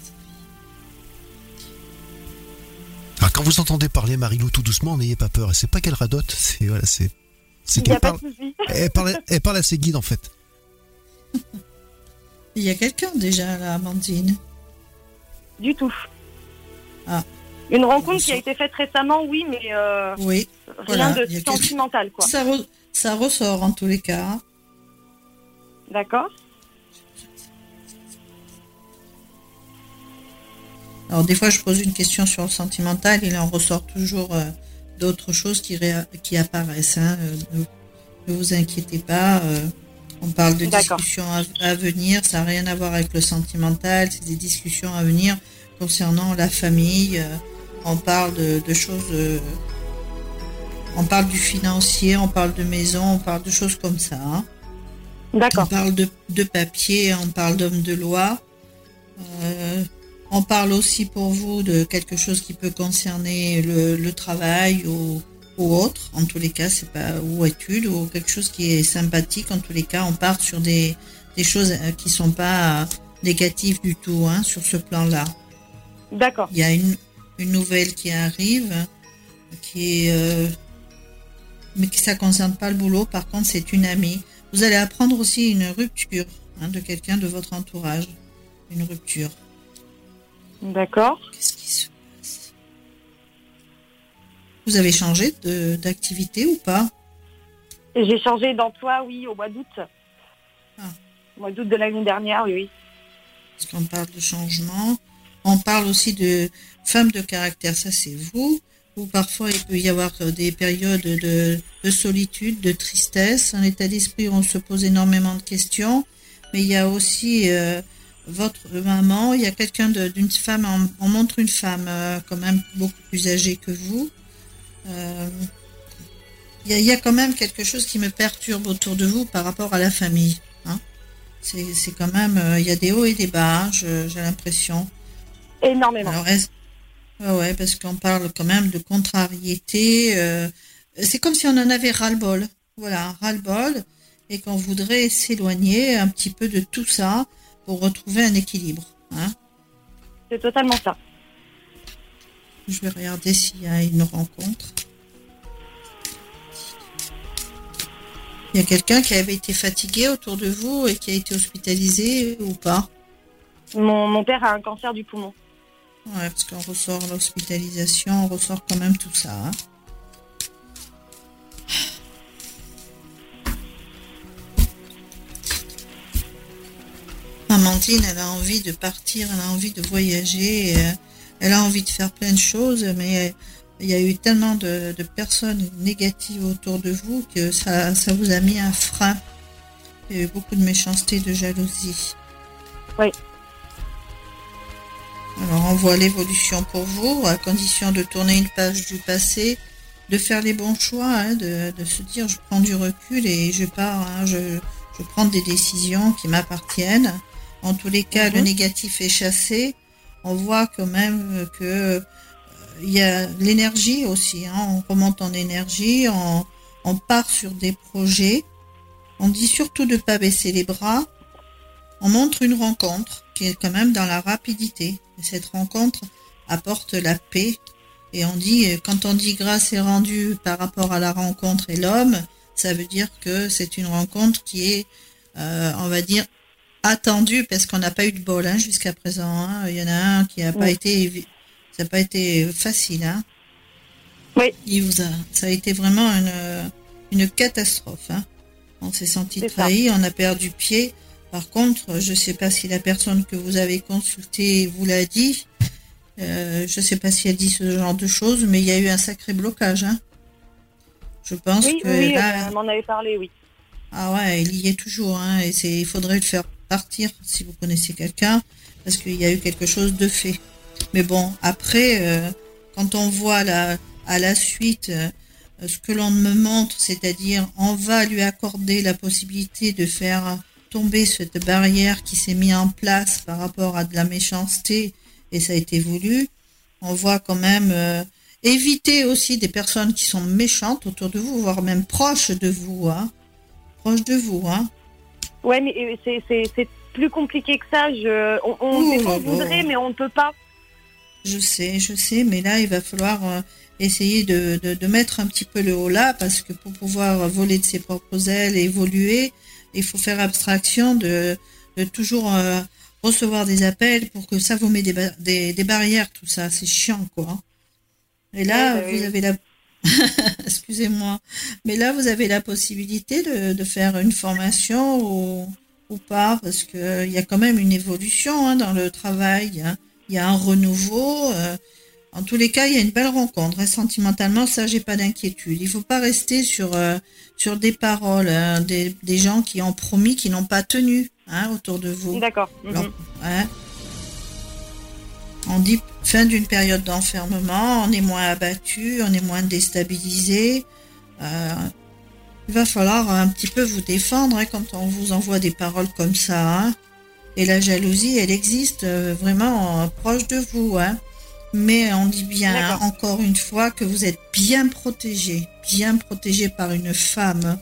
Alors, quand vous entendez parler Marilou tout doucement, n'ayez pas peur. C'est pas qu'elle radote, c'est voilà, c'est c'est qu'elle parle, elle parle, elle parle à ses guides en fait. [laughs] Il y a quelqu'un déjà là, Amandine? Du tout. Ah. Une rencontre qui a été faite récemment, oui, mais euh, oui, rien de sentimental quoi. Ça, ça ressort en tous les cas. D'accord. Alors des fois, je pose une question sur le sentimental, il en ressort toujours euh, d'autres choses qui, qui apparaissent. Hein. Euh, ne, vous inquiétez pas. Euh, on parle de discussions à, venir, ça n'a rien à voir avec le sentimental, c'est des discussions à venir concernant la famille. on parle de, choses... on parle du financier, on parle de maison, on parle de choses comme ça. Hein. D'accord. On parle de, de papier, on parle d'homme de loi. On parle aussi pour vous de quelque chose qui peut concerner le, travail ou, autre. En tous les cas, c'est pas ou études ou quelque chose qui est sympathique. En tous les cas, on part sur des, choses euh, qui sont pas négatives du tout hein, sur ce plan-là. D'accord. Il y a une, nouvelle qui arrive, qui est, euh, mais qui ça concerne pas le boulot. Par contre, c'est une amie. Vous allez apprendre aussi une rupture hein, de quelqu'un de votre entourage, une rupture. D'accord. Qu'est-ce qui se passe? Vous avez changé d'activité ou pas? J'ai changé d'emploi, oui, au mois d'août. Ah. Au mois d'août de l'année dernière, oui. oui. Parce qu'on parle de changement. On parle aussi de femme de caractère, ça c'est vous. Ou parfois il peut y avoir des périodes de, solitude, de tristesse, un état d'esprit où on se pose énormément de questions. Mais il y a aussi euh, votre maman, il y a quelqu'un d'une femme, on, montre une femme euh, quand même beaucoup plus âgée que vous. Euh, il, y a, quand même quelque chose qui me perturbe autour de vous par rapport à la famille. Hein. C'est quand même, euh, il y a des hauts et des bas, hein, j'ai l'impression. Énormément. ouais, parce qu'on parle quand même de contrariété. c'est comme si on en avait ras-le-bol. Voilà, ras-le-bol. Et qu'on voudrait s'éloigner un petit peu de tout ça pour retrouver un équilibre. Hein. C'est totalement ça. Je vais regarder s'il y a une rencontre. Il y a quelqu'un qui avait été fatigué autour de vous et qui a été hospitalisé ou pas? Mon, père a un cancer du poumon. Ouais, parce qu'on ressort l'hospitalisation, on ressort quand même tout ça. Hein. Amandine, elle a envie de partir, elle a envie de voyager, euh, elle a envie de faire plein de choses, mais il y a eu tellement de, personnes négatives autour de vous que ça, ça vous a mis un frein. Il y a eu beaucoup de méchanceté, de jalousie. Oui. Alors on voit l'évolution pour vous, à condition de tourner une page du passé de faire les bons choix, hein, de, de, se dire je prends du recul et je pars, hein, je, je prends des décisions qui m'appartiennent. En tous les cas, le mhm. négatif est chassé. On voit quand même que il y a l'énergie aussi. Hein, on remonte en énergie, on, on part sur des projets. On dit surtout de ne pas baisser les bras. On montre une rencontre qui est quand même dans la rapidité. Et cette rencontre apporte la paix. Et on dit, quand on dit grâce est rendue par rapport à la rencontre et l'homme, ça veut dire que c'est une rencontre qui est, euh, on va dire, attendue parce qu'on n'a pas eu de bol hein, jusqu'à présent. Hein. Il y en a un qui n'a pas été, ça n'a pas été facile. Hein. Oui. Il vous a, ça a été vraiment une, une catastrophe. On s'est senti trahi, on a perdu pied. Par contre, je ne sais pas si la personne que vous avez consultée vous l'a dit. Euh, je ne sais pas si elle dit ce genre de choses, mais il y a eu un sacré blocage. Je pense que oui, là, m'en avait parlé, oui. Ah ouais, il y est toujours. Hein, et c'est, il faudrait le faire partir si vous connaissez quelqu'un, parce qu'il y a eu quelque chose de fait. Mais bon, après, euh, quand on voit la, à la suite euh, ce que l'on me montre, c'est-à-dire on va lui accorder la possibilité de faire tomber cette barrière qui s'est mise en place par rapport à de la méchanceté et ça a été voulu. On voit quand même euh, éviter aussi des personnes qui sont méchantes autour de vous, voire même proches de vous, hein. proches de vous. Hein. Ouais, mais euh, c'est plus compliqué que ça. Je, on, on, voudrait, mais on ne peut pas. Je sais, je sais, mais là, il va falloir euh, essayer de, de, mettre un petit peu le haut là, parce que pour pouvoir voler de ses propres ailes et évoluer, il faut faire abstraction de, de toujours euh, recevoir des appels pour que ça vous met des, des, barrières, tout ça. C'est chiant, quoi. Et là, bah vous avez la... [laughs] Excusez-moi. Mais là, vous avez la possibilité de, de faire une formation ou, ou pas, parce qu'il y a quand même une évolution hein, dans le travail. Hein. Il y a un renouveau. Euh, en tous les cas, il y a une belle rencontre. Hein. Sentimentalement, ça, j'ai pas d'inquiétude. Il faut pas rester sur euh, sur des paroles, des, des, gens qui ont promis, qui n'ont pas tenu autour de vous. D'accord. Mhm. On dit fin d'une période d'enfermement, on est moins abattu, on est moins déstabilisé. Euh, il va falloir un petit peu vous défendre quand on vous envoie des paroles comme ça. Et la jalousie, elle existe euh, vraiment proche de vous. Hein mais on dit bien encore une fois que vous êtes bien protégé, bien protégé par une femme.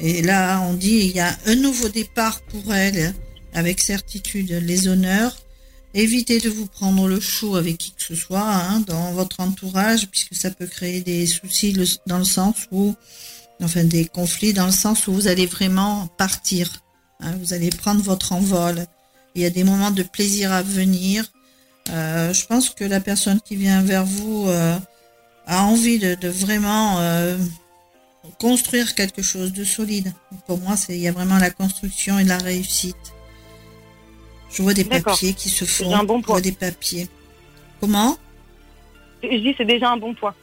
Et là, on dit il y a un nouveau départ pour elle, avec certitude, les honneurs. Évitez de vous prendre le chou avec qui que ce soit hein, dans votre entourage, puisque ça peut créer des soucis dans le sens où, enfin des conflits dans le sens où vous allez vraiment partir. Hein, vous allez prendre votre envol. Il y a des moments de plaisir à venir euh, je pense que la personne qui vient vers vous euh, a envie de, vraiment euh, construire quelque chose de solide. Pour moi, il y a vraiment la construction et la réussite. Je vois des papiers qui se font. Un bon je vois des papiers. Comment? Je dis c'est déjà un bon point.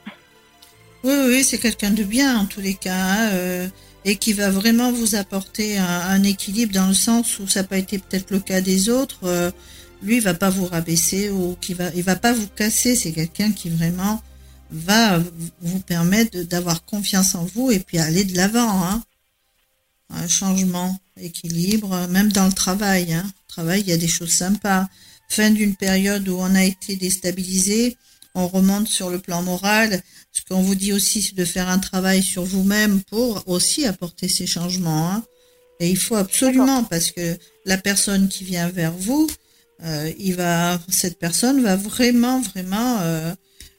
Oui, oui, c'est quelqu'un de bien en tous les cas. Hein, et qui va vraiment vous apporter un, un, équilibre dans le sens où ça n'a pas été peut-être le cas des autres lui, il va pas vous rabaisser ou qui va, il va pas vous casser. C'est quelqu'un qui vraiment va vous permettre d'avoir confiance en vous et puis aller de l'avant. Hein. Un changement, équilibre, même dans le travail. Hein. Travail, il y a des choses sympas. Fin d'une période où on a été déstabilisé, on remonte sur le plan moral. Ce qu'on vous dit aussi, c'est de faire un travail sur vous-même pour aussi apporter ces changements. Hein. Et il faut absolument, parce que la personne qui vient vers vous, euh, il va, cette personne va vraiment, vraiment euh,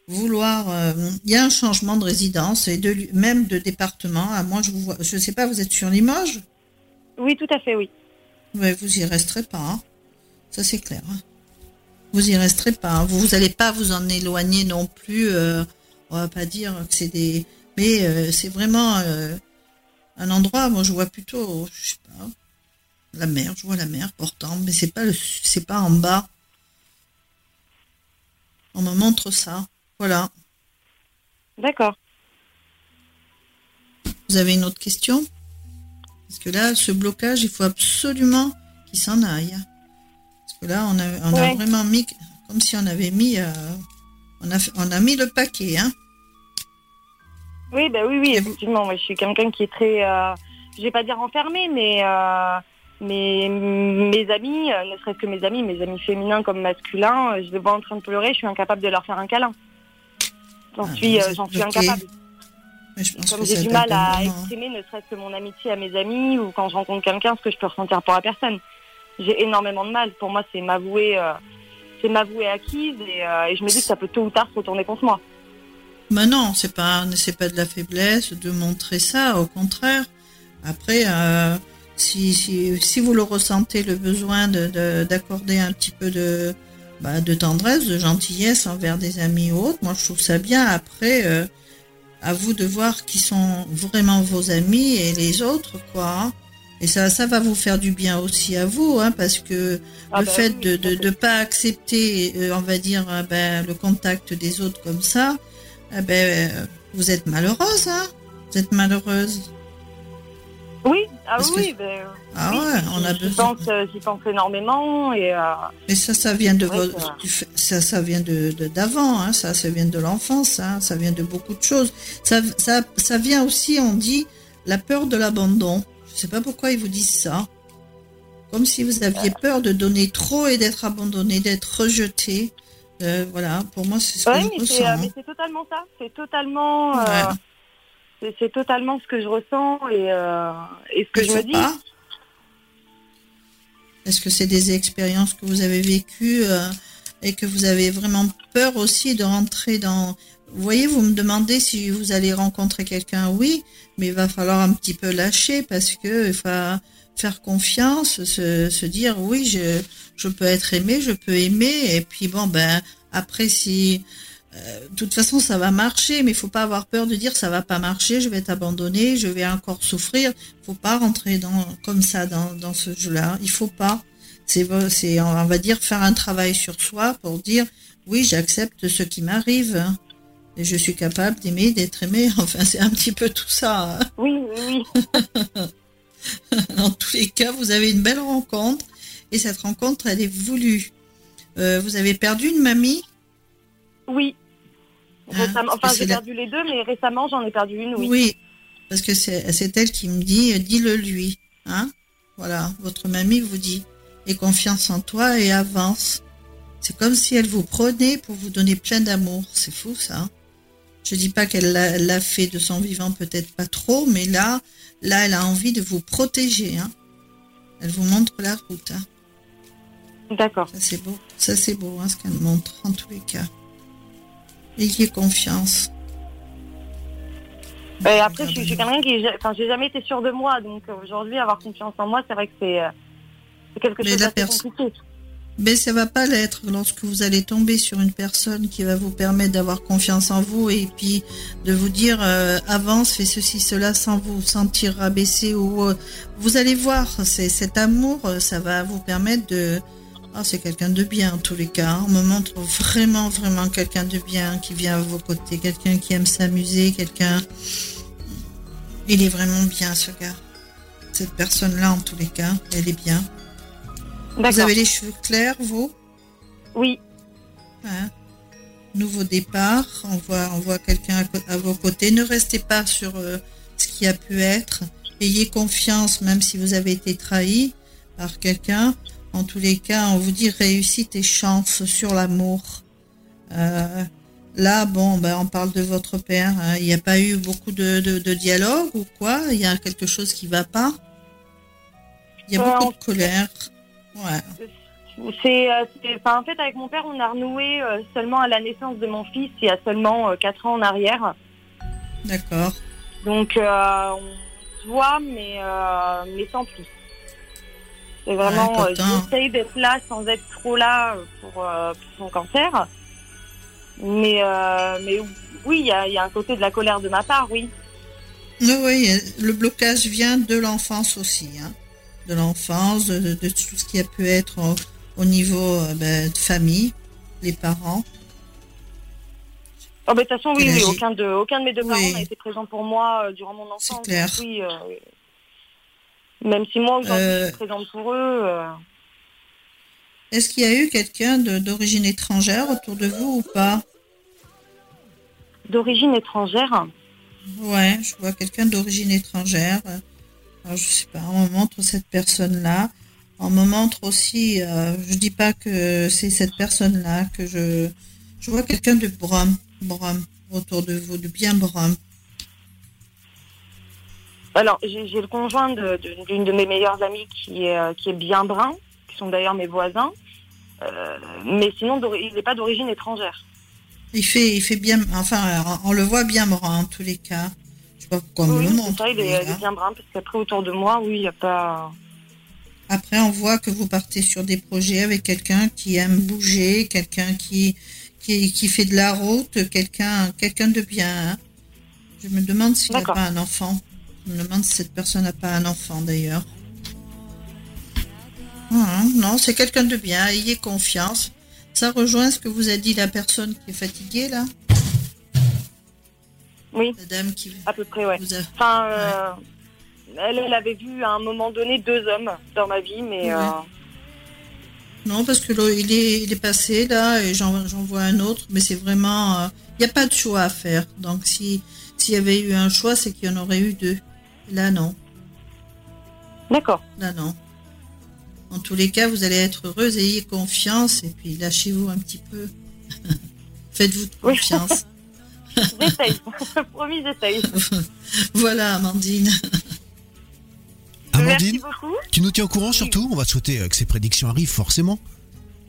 vouloir. Euh, il y a un changement de résidence et de même de département. À moi, je vous vois. Je sais pas, vous êtes sur Limoges? Oui, tout à fait, oui. Mais vous y resterez pas. Hein. Ça c'est clair. Hein. Vous y resterez pas. Hein. Vous, vous allez pas vous en éloigner non plus. on va pas dire que c'est des. Mais c'est vraiment un endroit. Moi, je vois plutôt. Je sais pas la mer, je vois la mer pourtant, mais c'est pas c'est pas en bas. On me montre ça. Voilà. D'accord. Vous avez une autre question? Parce que là, ce blocage, il faut absolument qu'il s'en aille. Parce que là, on a, vraiment mis, comme si on avait mis, euh, on, a, on a mis le paquet. Hein Oui, bah oui, oui, effectivement. Moi, je suis quelqu'un qui est très, euh, je vais pas dire enfermé, mais euh, mes amis, euh, ne serait-ce que mes amis, mes amis féminins comme masculins, je les vois en train de pleurer, je suis incapable de leur faire un câlin. J'en Ah, suis, j'en suis incapable. Mais je pense Comme j'ai du mal à hein. exprimer, ne serait-ce que mon amitié à mes amis ou quand je rencontre quelqu'un, ce que je peux ressentir pour la personne. J'ai énormément de mal. Pour moi, c'est m'avouer, euh, c'est m'avouer acquise et, euh, et je me dis que ça peut tôt ou tard se retourner contre moi. Mais non, c'est pas, c'est pas de la faiblesse de montrer ça, au contraire. Après, euh, si, si, si vous le ressentez, le besoin de, de- d'accorder un petit peu de, bah, de tendresse, de gentillesse envers des amis ou autres, moi je trouve ça bien. Après, à vous de voir qui sont vraiment vos amis et les autres, quoi. hein. Et ça, ça va vous faire du bien aussi à vous, hein, parce que Ah le bah fait oui, de à de, de pas accepter, euh, on va dire, euh, ben, le contact des autres comme ça, eh ben, euh, vous êtes malheureuse, hein Vous êtes malheureuse. Oui, ah Parce oui, que- ben, Ah oui, ouais, on a j'y besoin. pense, euh, j'y pense énormément et euh, Mais ça, ça vient de C'est votre, que- ça, ça vient de de- d'avant, hein, ça, ça vient de l'enfance, hein, ça vient de beaucoup de choses. Ça, ça, ça vient aussi, on dit, la peur de l'abandon. Je sais pas pourquoi ils vous disent ça. Comme si vous aviez peur de donner trop et d'être abandonné, d'être rejeté. Euh, voilà, pour moi, c'est ce ouais, que je mais c'est, ressens. euh, hein. mais c'est totalement ça. C'est totalement, euh, Ouais. c'est, c'est totalement ce que je ressens et, euh, et ce que je me dis. pas. Est-ce que c'est des expériences que vous avez vécues euh, et que vous avez vraiment peur aussi de rentrer dans... Vous voyez, vous me demandez si vous allez rencontrer quelqu'un, oui, mais il va falloir un petit peu lâcher parce que il faut faire confiance, se, se dire oui, je, je peux être aimé, je peux aimer, et puis bon, ben après si... euh, de toute façon, ça va marcher, mais il faut pas avoir peur de dire ça va pas marcher, je vais t'abandonner, je vais encore souffrir faut pas rentrer dans comme ça dans, dans ce jeu-là. Il faut pas. C'est c'est on va dire faire un travail sur soi pour dire oui j'accepte ce qui m'arrive et je suis capable d'aimer d'être aimé. [laughs] Enfin c'est un petit peu tout ça. hein. Oui, oui, oui. [laughs] Dans tous les cas vous avez une belle rencontre et cette rencontre elle est voulue. Euh, vous avez perdu une mamie? oui. Récemment, enfin, j'ai la- perdu les deux, mais récemment, j'en ai perdu une, oui. Oui, parce que c'est elle qui me dit, euh, dis-le lui. Hein voilà, votre mamie vous dit, aie confiance en toi et avance. C'est comme si elle vous prenait pour vous donner plein d'amour. C'est fou ça. Je dis pas qu'elle l'a l'a fait de son vivant, peut-être pas trop, mais là, là, elle a envie de vous protéger. Hein. Elle vous montre la route. Hein. D'accord. Ça c'est beau. Ça c'est beau, hein, ce qu'elle montre en tous les cas. Ayez confiance. Et après, je je suis quelqu'un qui, enfin, j'ai jamais été sûre de moi, donc euh, aujourd'hui, avoir confiance en moi, c'est vrai que c'est, euh, quelque Mais chose la d'assez compliqué. Mais ça va pas l'être lorsque vous allez tomber sur une personne qui va vous permettre d'avoir confiance en vous et puis de vous dire euh, avance, fais ceci, cela sans vous sentir rabaissé ou euh, vous allez voir, c'est cet amour, euh, ça va vous permettre de ah c'est quelqu'un de bien en tous les cas. On me montre vraiment vraiment quelqu'un de bien qui vient à vos côtés, quelqu'un qui aime s'amuser, quelqu'un il est vraiment bien ce gars. Cette personne là en tous les cas, elle est bien. Vous avez les cheveux clairs, vous? Oui, Hein? Nouveau départ, on voit, on voit quelqu'un à vos côtés. Ne restez pas sur euh, ce qui a pu être. Ayez confiance, même si vous avez été trahi par quelqu'un. En tous les cas, on vous dit réussite et chance sur l'amour. Euh, là, bon, ben, on parle de votre père. hein. Il n'y a pas eu beaucoup de, de, de dialogue ou quoi? Il y a quelque chose qui va pas? Il y a beaucoup de colère. Ouais. c'est, euh, en fait, avec mon père, on a renoué euh, seulement à la naissance de mon fils, il y a seulement euh, 4 ans en arrière. D'accord. Donc, euh, on se voit, mais, euh, mais sans plus. C'est vraiment, Ouais, euh, j'essaye d'être là sans être trop là euh, pour, euh, pour son cancer. Mais, mais oui, il y a, il y a un côté de la colère de ma part, oui. Oui, le blocage vient de l'enfance aussi, hein. de l'enfance, de, tout ce qui a pu être au, au niveau ben, de famille, les parents. Oh, bah, de toute façon, oui, Et aucun de, aucun de mes deux Oui. parents n'a été présent pour moi durant mon enfance. clair. donc Oui, euh, même si moi, aujourd'hui, Euh, je suis présente pour eux. euh, Est-ce qu'il y a eu quelqu'un d'origine étrangère autour de vous ou pas? D'origine étrangère? Ouais, je vois quelqu'un d'origine étrangère. Alors, je sais pas, on me montre cette personne-là. On me montre aussi, euh, je dis pas que c'est cette personne-là, que je, je vois quelqu'un de brun, brun, autour de vous, de bien brun. Alors, j'ai le conjoint d'une de, mes meilleures amies qui est, euh, qui est bien brun, qui sont d'ailleurs mes voisins. Euh, mais sinon, il n'est pas d'origine étrangère. Il fait, il fait bien, enfin, on le voit bien brun en tous les cas. Je sais pas pourquoi on oui, le montre. Ça, il, est, bien brun parce qu'après autour de moi, oui, il n'y a pas. Après, on voit que vous partez sur des projets avec quelqu'un qui aime bouger, quelqu'un qui, qui, qui, fait de la route, quelqu'un, quelqu'un de bien. Hein. Je me demande s'il n'a pas un enfant. Je me demande si cette personne n'a pas un enfant d'ailleurs. Ah, non, c'est quelqu'un de bien. Ayez confiance. Ça rejoint ce que vous a dit la personne qui est fatiguée là Oui. La dame qui. À peu près, ouais. Enfin, euh, Elle, elle, avait vu à un moment donné deux hommes dans ma vie, mais. Euh, non, parce que là, il est, il est passé là et j'en vois un autre, mais c'est vraiment. Euh, il n'y a pas de choix à faire. Donc, si s'il y avait eu un choix, c'est qu'il y en aurait eu deux. Là, non. D'accord. Là, non. En tous les cas, vous allez être heureuse, ayez confiance et puis lâchez-vous un petit peu. [laughs] Faites-vous confiance. [laughs] [laughs] j'essaye. Promis, j'essaye. voilà, Amandine. Amandine, tu nous tiens au courant surtout? On va souhaiter euh, que ces prédictions arrivent forcément.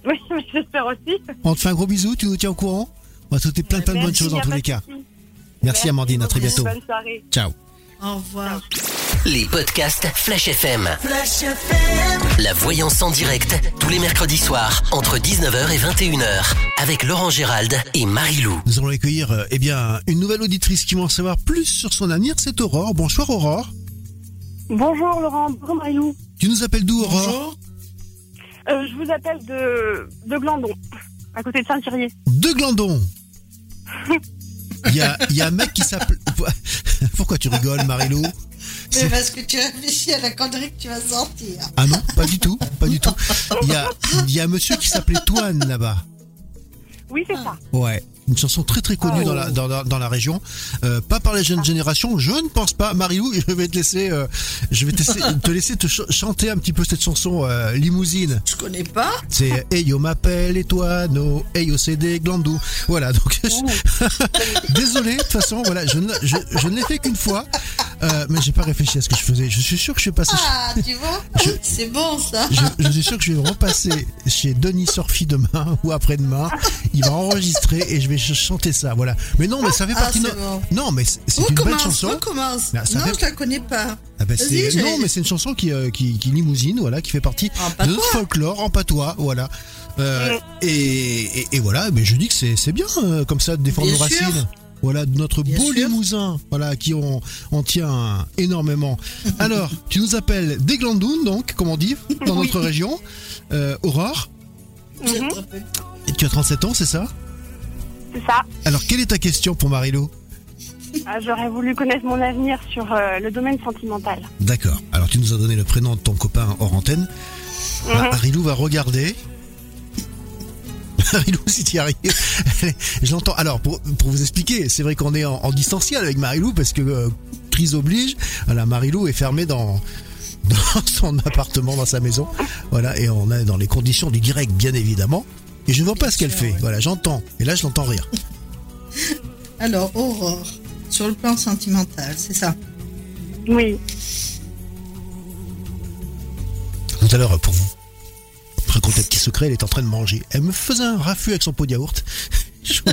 Oui, j'espère aussi. On te fait un gros bisou, tu nous tiens au courant? On va souhaiter plein, plein de bonnes choses dans tous les cas. Merci, Amandine, à très bientôt. Bonne soirée. Ciao. Au revoir. Les podcasts Flash FM. Flash FM. La voyance en direct, tous les mercredis soirs, entre 19h et 21h, avec Laurent Gérald et Marie-Lou. Nous allons accueillir, euh, eh bien, une nouvelle auditrice qui va en savoir plus sur son avenir, c'est Aurore. Bonsoir Aurore. Bonjour Laurent, bonjour Marie-Lou. Tu nous appelles d'où Aurore euh, Je vous appelle de, de Glandon, à côté de Saint-Thierry. De Glandon [laughs] Il y a, y a un mec qui s'appelle... Pourquoi tu rigoles, Marilou mais parce que tu réfléchis à la connerie que tu vas sortir. Ah non, pas du tout, pas du tout. Il y a, y a un monsieur qui s'appelait Toine là-bas. Oui, c'est ça. Ouais une chanson très très connue dans, la, oh. dans, la région. Euh, pas par les jeunes générations, je ne pense pas. Marilou, [laughs] je vais te laisser, euh, je vais te laisser, te chanter un petit peu cette chanson euh, limousine. Je connais pas. C'est Eyo m'appelle et toi no Eyo c'est des glandous. Voilà donc. Oh. [laughs] Désolé de toute façon voilà je ne, je, je ne l'ai fait qu'une fois. Euh, mais j'ai pas réfléchi à ce que je faisais. Je suis sûr que je suis passé. Ah, tu vois [laughs] [laughs] C'est bon ça. Je, je, suis sûr que je vais repasser chez Denis Sorfi demain [laughs] ou après-demain. Il va enregistrer et je vais chanter ça. Voilà. Mais non, mais ça fait ah, partie de. Non, mais c'est une belle chanson. Recommence. non, je la connais pas. Ah bah non, mais c'est une chanson qui, euh, qui, qui, limousine, voilà, qui fait partie de notre folklore en patois, voilà. Euh, et, et, voilà, mais je dis que c'est bien euh, comme ça de défendre nos racines. Voilà, notre beau limousin, voilà, qui on, on tient énormément. Alors, [laughs] tu nous appelles des Glandounes, donc, comme on dit, dans notre région. Euh, Aurore mhm. Et tu as 37 ans, c'est ça? C'est ça. Alors, quelle est ta question pour Marilo ah, J'aurais voulu connaître mon avenir sur euh, le domaine sentimental. D'accord. Alors, tu nous as donné le prénom de ton copain hors antenne. Mhm. Marilou va regarder Marilou, si tu y arrives. [laughs] je l'entends. Alors, pour, vous expliquer, c'est vrai qu'on est en, distanciel avec Marilou parce que euh, crise oblige. Voilà, Marilou est fermée dans, [laughs] dans son appartement, dans sa maison. Voilà, et on est dans les conditions du direct, bien évidemment. Et je ne vois pas ce qu'elle fait. Voilà, j'entends. Et là, je l'entends rire. [laughs] Alors, Aurore, sur le plan sentimental, c'est ça? Oui. Tout à l'heure, pour vous raconter un petit secret, elle est en train de manger. Elle me faisait un raffut avec son pot de yaourt. [laughs]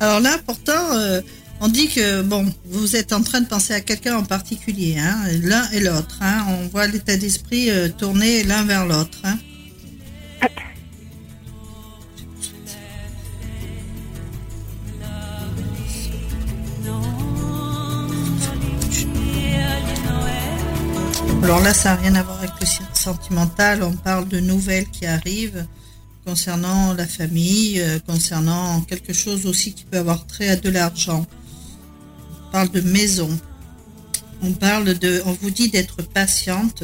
Alors là, pourtant, euh, on dit que bon, vous êtes en train de penser à quelqu'un en particulier, hein, l'un et l'autre. Hein. on voit l'état d'esprit euh, tourner l'un vers l'autre. Hein. Alors là, ça n'a rien à voir avec le sentimental. On parle de nouvelles qui arrivent concernant la famille, euh, concernant quelque chose aussi qui peut avoir trait à de l'argent. On parle de maison. On parle de, on vous dit d'être patiente,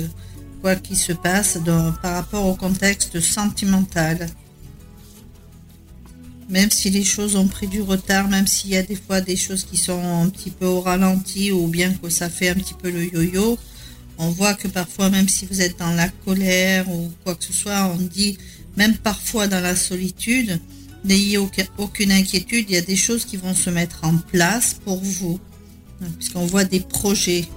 quoi qu'il se passe par rapport au contexte sentimental. même si les choses ont pris du retard, même s'il y a des fois des choses qui sont un petit peu au ralenti ou bien que ça fait un petit peu le yo-yo, on voit que parfois, même si vous êtes dans la colère ou quoi que ce soit, on dit, même parfois dans la solitude, n'ayez aucune inquiétude, il y a des choses qui vont se mettre en place pour vous, puisqu'on voit des projets,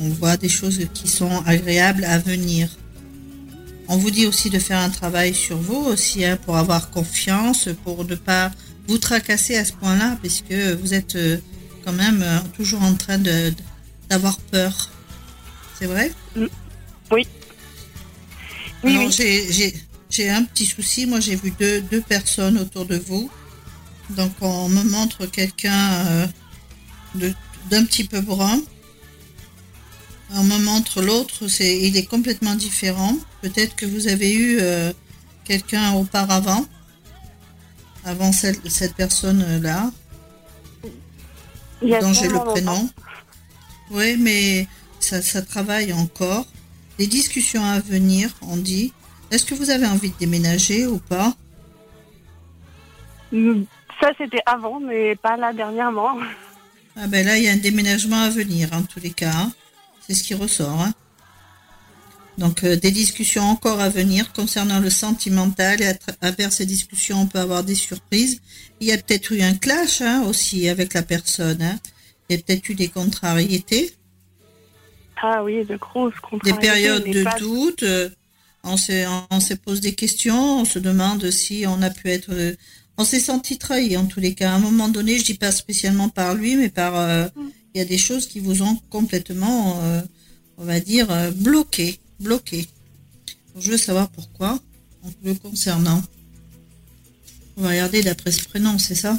on voit des choses qui sont agréables à venir. On vous dit aussi de faire un travail sur vous aussi, hein, pour avoir confiance, pour ne pas vous tracasser à ce point-là, puisque vous êtes euh, quand même euh, toujours en train d'avoir peur. C'est vrai mm. Oui. oui, J'ai un petit souci. Moi, j'ai vu deux, deux, personnes autour de vous. Donc, on me montre quelqu'un euh, d'un petit peu brun. On me montre l'autre, c'est, il est complètement différent. Peut-être que vous avez eu euh, quelqu'un auparavant, avant cette personne-là, dont j'ai le prénom. Oui, mais ça, ça travaille encore. Des discussions à venir, on dit. Est-ce que vous avez envie de déménager ou pas? Ça, c'était avant, mais pas là dernièrement. Ah ben là, il y a un déménagement à venir, en tous les cas. Hein. C'est ce qui ressort. Hein. Donc, euh, des discussions encore à venir concernant le sentimental. Et à travers ces discussions, on peut avoir des surprises. Il y a peut-être eu un clash hein, aussi avec la personne. Il y a peut-être eu des contrariétés. Ah oui, de grosses contrariétés. Des périodes de doute. Euh, on se, pose des questions. On se demande si on a pu être... Euh, on s'est senti trahi en tous les cas. À un moment donné, je dis pas spécialement par lui, mais par... Mm. Il y a des choses qui vous ont complètement, on va dire, bloqué bloqué. Je veux savoir pourquoi, le concernant. On va regarder d'après ce prénom, c'est ça?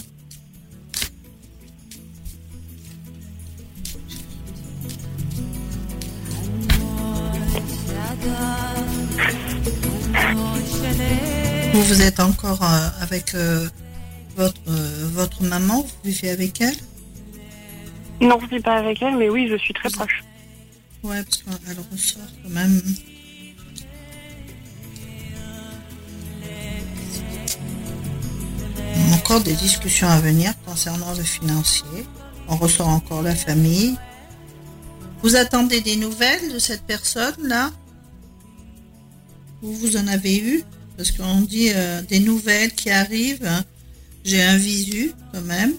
Vous, vous êtes encore euh, avec euh, votre, euh, votre maman Vous vivez avec elle? Non, je ne vis pas avec elle, mais oui, je suis très proche. Ouais, parce qu'elle ressort quand même. Encore des discussions à venir concernant le financier. On ressort encore la famille. Vous attendez des nouvelles de cette personne-là? Vous en avez eu Parce qu'on dit euh, des nouvelles qui arrivent. J'ai un visu quand même.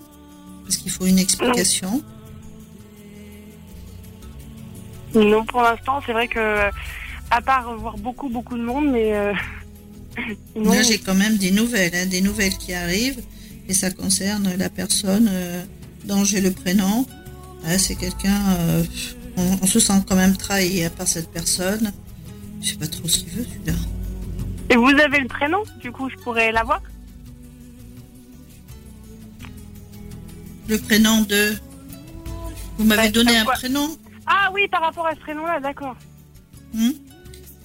Parce qu'il faut une explication. Non, pour l'instant, c'est vrai que, à part voir beaucoup, beaucoup de monde, mais. Euh, [laughs] Là, j'ai quand même des nouvelles, hein, des nouvelles qui arrivent, et ça concerne la personne euh, dont j'ai le prénom. c'est quelqu'un. Euh, on, se sent quand même trahi par cette personne. Je sais pas trop ce qu'il veut, celui-là. Et vous avez le prénom Du coup, je pourrais l'avoir? Le prénom de. Vous m'avez bah, donné un prénom? Ah oui, par rapport à ce prénom-là, d'accord. Hmm?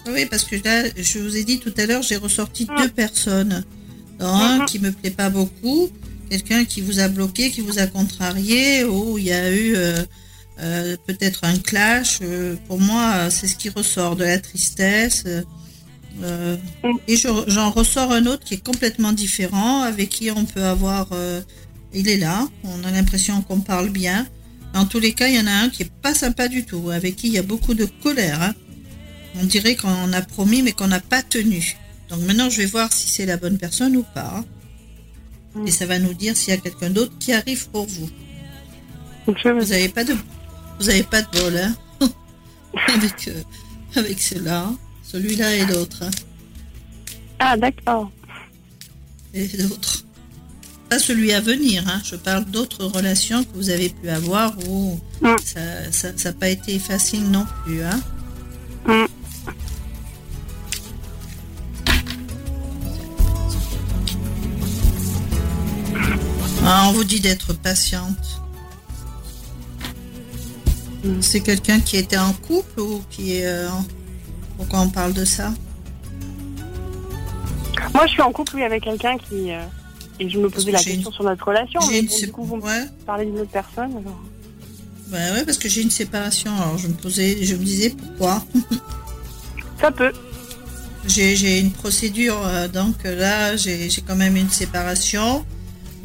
Oui, parce que là, je vous ai dit tout à l'heure, j'ai ressorti hmm. deux personnes. un hmm. qui me plaît pas beaucoup, quelqu'un qui vous a bloqué, qui vous a contrarié, ou il y a eu euh, euh, peut-être un clash. Euh, pour moi, c'est ce qui ressort de la tristesse. et j'en ressors un autre qui est complètement différent, avec qui on peut avoir... il est là, on a l'impression qu'on parle bien. En tous les cas, il y en a un qui est pas sympa du tout, avec qui il y a beaucoup de colère. Hein. On dirait qu'on a promis mais qu'on n'a pas tenu. Donc maintenant, je vais voir si c'est la bonne personne ou pas. Et ça va nous dire s'il y a quelqu'un d'autre qui arrive pour vous. Vous n'avez pas de, vous avez pas de bol, hein [laughs] avec euh, avec cela, celui-là et l'autre. Hein. Ah d'accord. Et d'autres pas celui à venir, hein. je parle d'autres relations que vous avez pu avoir où mm. ça n'a pas été facile non plus. Hein. Mm. Ah, on vous dit d'être patiente. C'est quelqu'un qui était en couple ou qui est... Euh, pourquoi on parle de ça? Moi, je suis en couple avec quelqu'un qui... Euh, et je me posais la question sur notre relation, mais du coup, vous ouais. parlez d'une autre personne. Alors... Bah ouais, parce que j'ai une séparation. Alors je me posais, je me disais pourquoi? [laughs] Ça peut. J'ai une procédure, euh, donc là, j'ai quand même une séparation.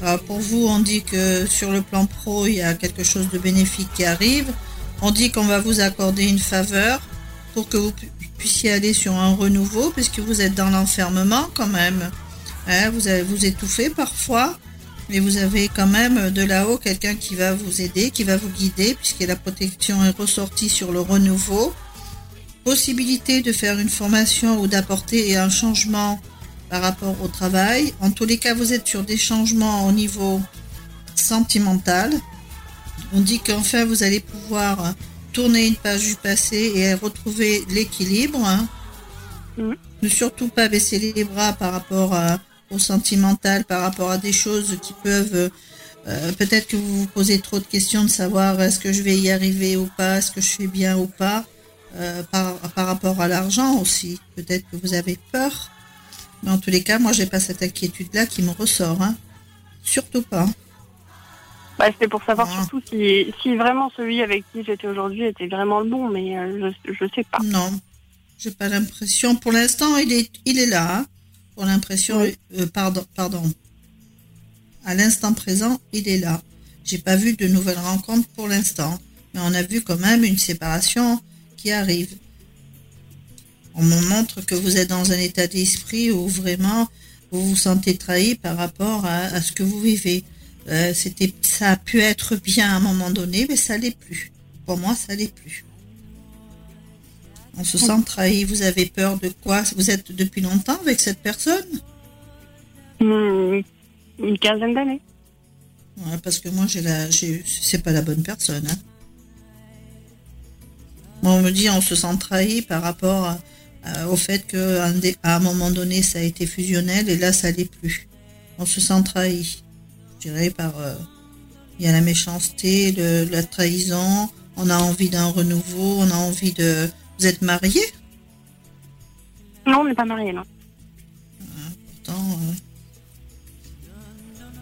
Euh, pour vous, on dit que sur le plan pro, il y a quelque chose de bénéfique qui arrive. On dit qu'on va vous accorder une faveur pour que vous puissiez aller sur un renouveau, puisque vous êtes dans l'enfermement quand même. Hein, vous avez vous étouffez parfois, mais vous avez quand même de là-haut quelqu'un qui va vous aider, qui va vous guider, puisque la protection est ressortie sur le renouveau possibilité de faire une formation ou d'apporter un changement par rapport au travail. En tous les cas, vous êtes sur des changements au niveau sentimental. On dit qu'enfin, vous allez pouvoir tourner une page du passé et retrouver l'équilibre. Mm. Ne surtout pas baisser les bras par rapport au sentimental, par rapport à des choses qui peuvent... Euh, peut-être que vous vous posez trop de questions de savoir est-ce que je vais y arriver ou pas, est-ce que je fais bien ou pas. Euh, par, par, rapport à l'argent aussi. Peut-être que vous avez peur. Mais en tous les cas, moi, j'ai pas cette inquiétude-là qui me ressort. Hein. Surtout pas. Bah, c'est pour savoir surtout si, si, vraiment celui avec qui j'étais aujourd'hui était vraiment le bon, mais euh, je, ne sais pas. Non, j'ai pas l'impression. Pour l'instant, il est, il est là. Hein. Pour l'impression, euh, pardon, pardon. À l'instant présent, il est là. J'ai pas vu de nouvelles rencontres pour l'instant, mais on a vu quand même une séparation qui arrive. On me montre que vous êtes dans un état d'esprit où vraiment vous vous sentez trahi par rapport à, ce que vous vivez. Euh, c'était, ça a pu être bien à un moment donné, mais ça l'est plus. Pour moi, ça l'est plus. On se sent trahi. Vous avez peur de quoi? Vous êtes depuis longtemps avec cette personne? Hmm, Une quinzaine d'années. parce que moi, j'ai la, c'est pas la bonne personne. Hein. On me dit on se sent trahi par rapport au fait qu'à un moment donné ça a été fusionnel et là ça l'est plus. On se sent trahi. Je dirais par euh, il y a la méchanceté, la trahison, on a envie d'un renouveau, on a envie de. Vous êtes marié? Non, on n'est pas marié, non. Ah, pourtant, euh,